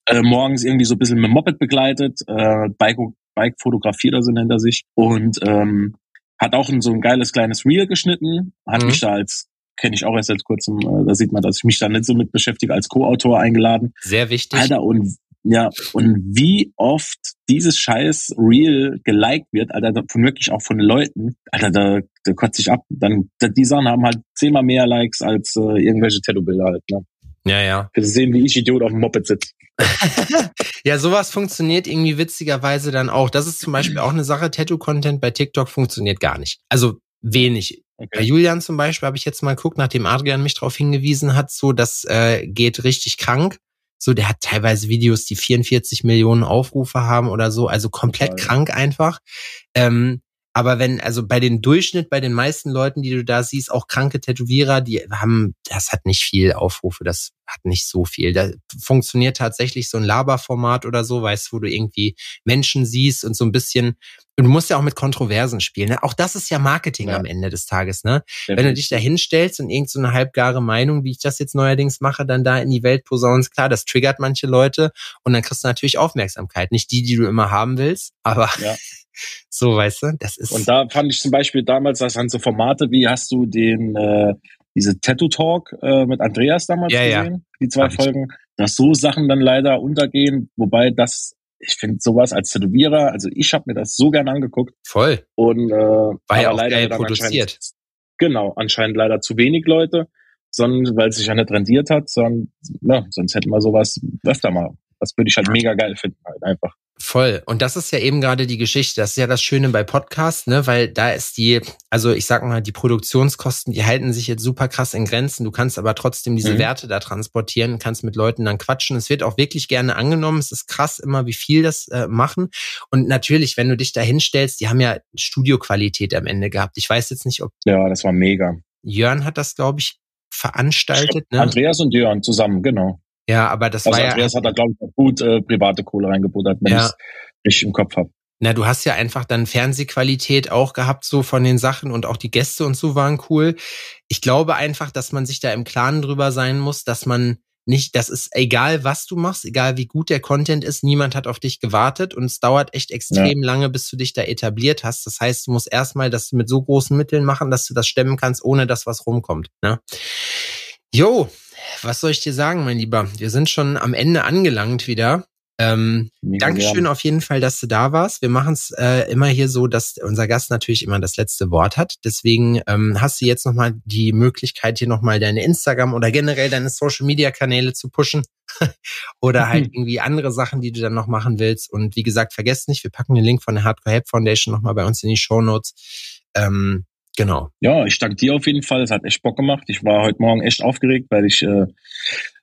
äh, morgens irgendwie so ein bisschen mit Moped begleitet, äh, Bike, Bike fotografiert also nennt er sich und ähm, hat auch ein, so ein geiles kleines Reel geschnitten, hat mhm. mich da als kenne ich auch erst seit kurzem, äh, da sieht man, dass ich mich da nicht so mit beschäftige, als Co-Autor eingeladen. Sehr wichtig. Alter, und Ja, und wie oft dieses scheiß Reel geliked wird, Alter, von wirklich auch von Leuten, Alter, da, da kotzt sich ab. Dann, die Sachen haben halt zehnmal mehr Likes als äh, irgendwelche Tattoo-Bilder halt, ne? Ja, ja. Wir sehen, wie ich Idiot auf dem Moped sitze. <laughs> ja, sowas funktioniert irgendwie witzigerweise dann auch. Das ist zum Beispiel auch eine Sache. Tattoo-Content bei TikTok funktioniert gar nicht. Also wenig. Okay. Bei Julian zum Beispiel habe ich jetzt mal geguckt, nachdem Adrian mich darauf hingewiesen hat, so das äh, geht richtig krank. So, der hat teilweise Videos, die 44 Millionen Aufrufe haben oder so, also komplett okay. krank einfach. Ähm, aber wenn, also bei den Durchschnitt, bei den meisten Leuten, die du da siehst, auch kranke Tätowierer, die haben, das hat nicht viel Aufrufe, das hat nicht so viel. Da funktioniert tatsächlich so ein Laberformat oder so, weißt du, wo du irgendwie Menschen siehst und so ein bisschen, und du musst ja auch mit Kontroversen spielen. Ne? Auch das ist ja Marketing ja. am Ende des Tages, ne? Ja. Wenn du dich da hinstellst und irgend so eine halbgare Meinung, wie ich das jetzt neuerdings mache, dann da in die Welt posaunst, klar, das triggert manche Leute und dann kriegst du natürlich Aufmerksamkeit. Nicht die, die du immer haben willst, aber ja. <laughs> So, weißt du, das ist. Und da fand ich zum Beispiel damals, das waren so Formate, wie hast du den, äh, diese Tattoo Talk äh, mit Andreas damals ja, gesehen, ja. die zwei Ach, Folgen, dass so Sachen dann leider untergehen, wobei das, ich finde sowas als Tätowierer, also ich habe mir das so gern angeguckt. Voll. Und äh, war ja auch leider geil produziert. Genau, anscheinend leider zu wenig Leute, sondern weil es sich ja nicht rendiert hat, sondern ja, sonst hätten wir sowas öfter mal. Das würde ich halt mega geil finden, halt einfach. Voll. Und das ist ja eben gerade die Geschichte. Das ist ja das Schöne bei Podcasts, ne? Weil da ist die, also ich sag mal, die Produktionskosten, die halten sich jetzt super krass in Grenzen. Du kannst aber trotzdem diese mhm. Werte da transportieren, kannst mit Leuten dann quatschen. Es wird auch wirklich gerne angenommen. Es ist krass immer, wie viel das äh, machen. Und natürlich, wenn du dich da hinstellst, die haben ja Studioqualität am Ende gehabt. Ich weiß jetzt nicht, ob. Ja, das war mega. Jörn hat das, glaube ich, veranstaltet. ne? Andreas und Jörn zusammen, genau. Ja, aber das also war Andreas ja. hat da, glaube ich, gut äh, private Kohle reingebuttert, wenn ja. ich richtig im Kopf habe. Na, du hast ja einfach dann Fernsehqualität auch gehabt, so von den Sachen und auch die Gäste und so waren cool. Ich glaube einfach, dass man sich da im Klaren drüber sein muss, dass man nicht, das ist egal, was du machst, egal wie gut der Content ist, niemand hat auf dich gewartet und es dauert echt extrem ja. lange, bis du dich da etabliert hast. Das heißt, du musst erstmal das mit so großen Mitteln machen, dass du das stemmen kannst, ohne dass was rumkommt. Ne? Jo, was soll ich dir sagen, mein Lieber? Wir sind schon am Ende angelangt wieder. Ähm, Dankeschön auf jeden Fall, dass du da warst. Wir machen es äh, immer hier so, dass unser Gast natürlich immer das letzte Wort hat. Deswegen ähm, hast du jetzt nochmal die Möglichkeit, hier nochmal deine Instagram oder generell deine Social-Media-Kanäle zu pushen. <laughs> oder halt irgendwie andere Sachen, die du dann noch machen willst. Und wie gesagt, vergesst nicht, wir packen den Link von der Hardcore Help Foundation nochmal bei uns in die Show Notes. Ähm, Genau. Ja, ich danke dir auf jeden Fall. Es hat echt Bock gemacht. Ich war heute Morgen echt aufgeregt, weil ich äh,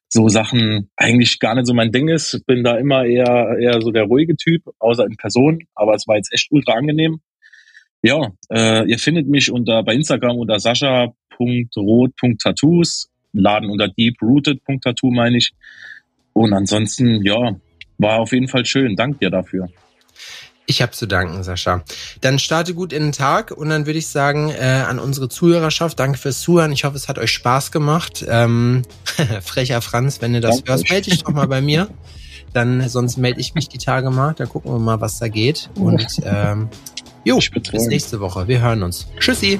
so Sachen eigentlich gar nicht so mein Ding ist. Bin da immer eher, eher so der ruhige Typ, außer in Person. Aber es war jetzt echt ultra angenehm. Ja, äh, ihr findet mich unter bei Instagram unter sascha.rot.tattoos, Laden unter deeprooted.tattoo meine ich. Und ansonsten, ja, war auf jeden Fall schön. Dank dir dafür. Ich habe zu danken, Sascha. Dann starte gut in den Tag und dann würde ich sagen äh, an unsere Zuhörerschaft, danke fürs Zuhören. Ich hoffe, es hat euch Spaß gemacht. Ähm, <laughs> frecher Franz, wenn du das danke. hörst, melde dich doch mal bei mir. Dann sonst melde ich mich die Tage mal. Dann gucken wir mal, was da geht. Und ähm, jo, bis nächste Woche. Wir hören uns. Tschüssi.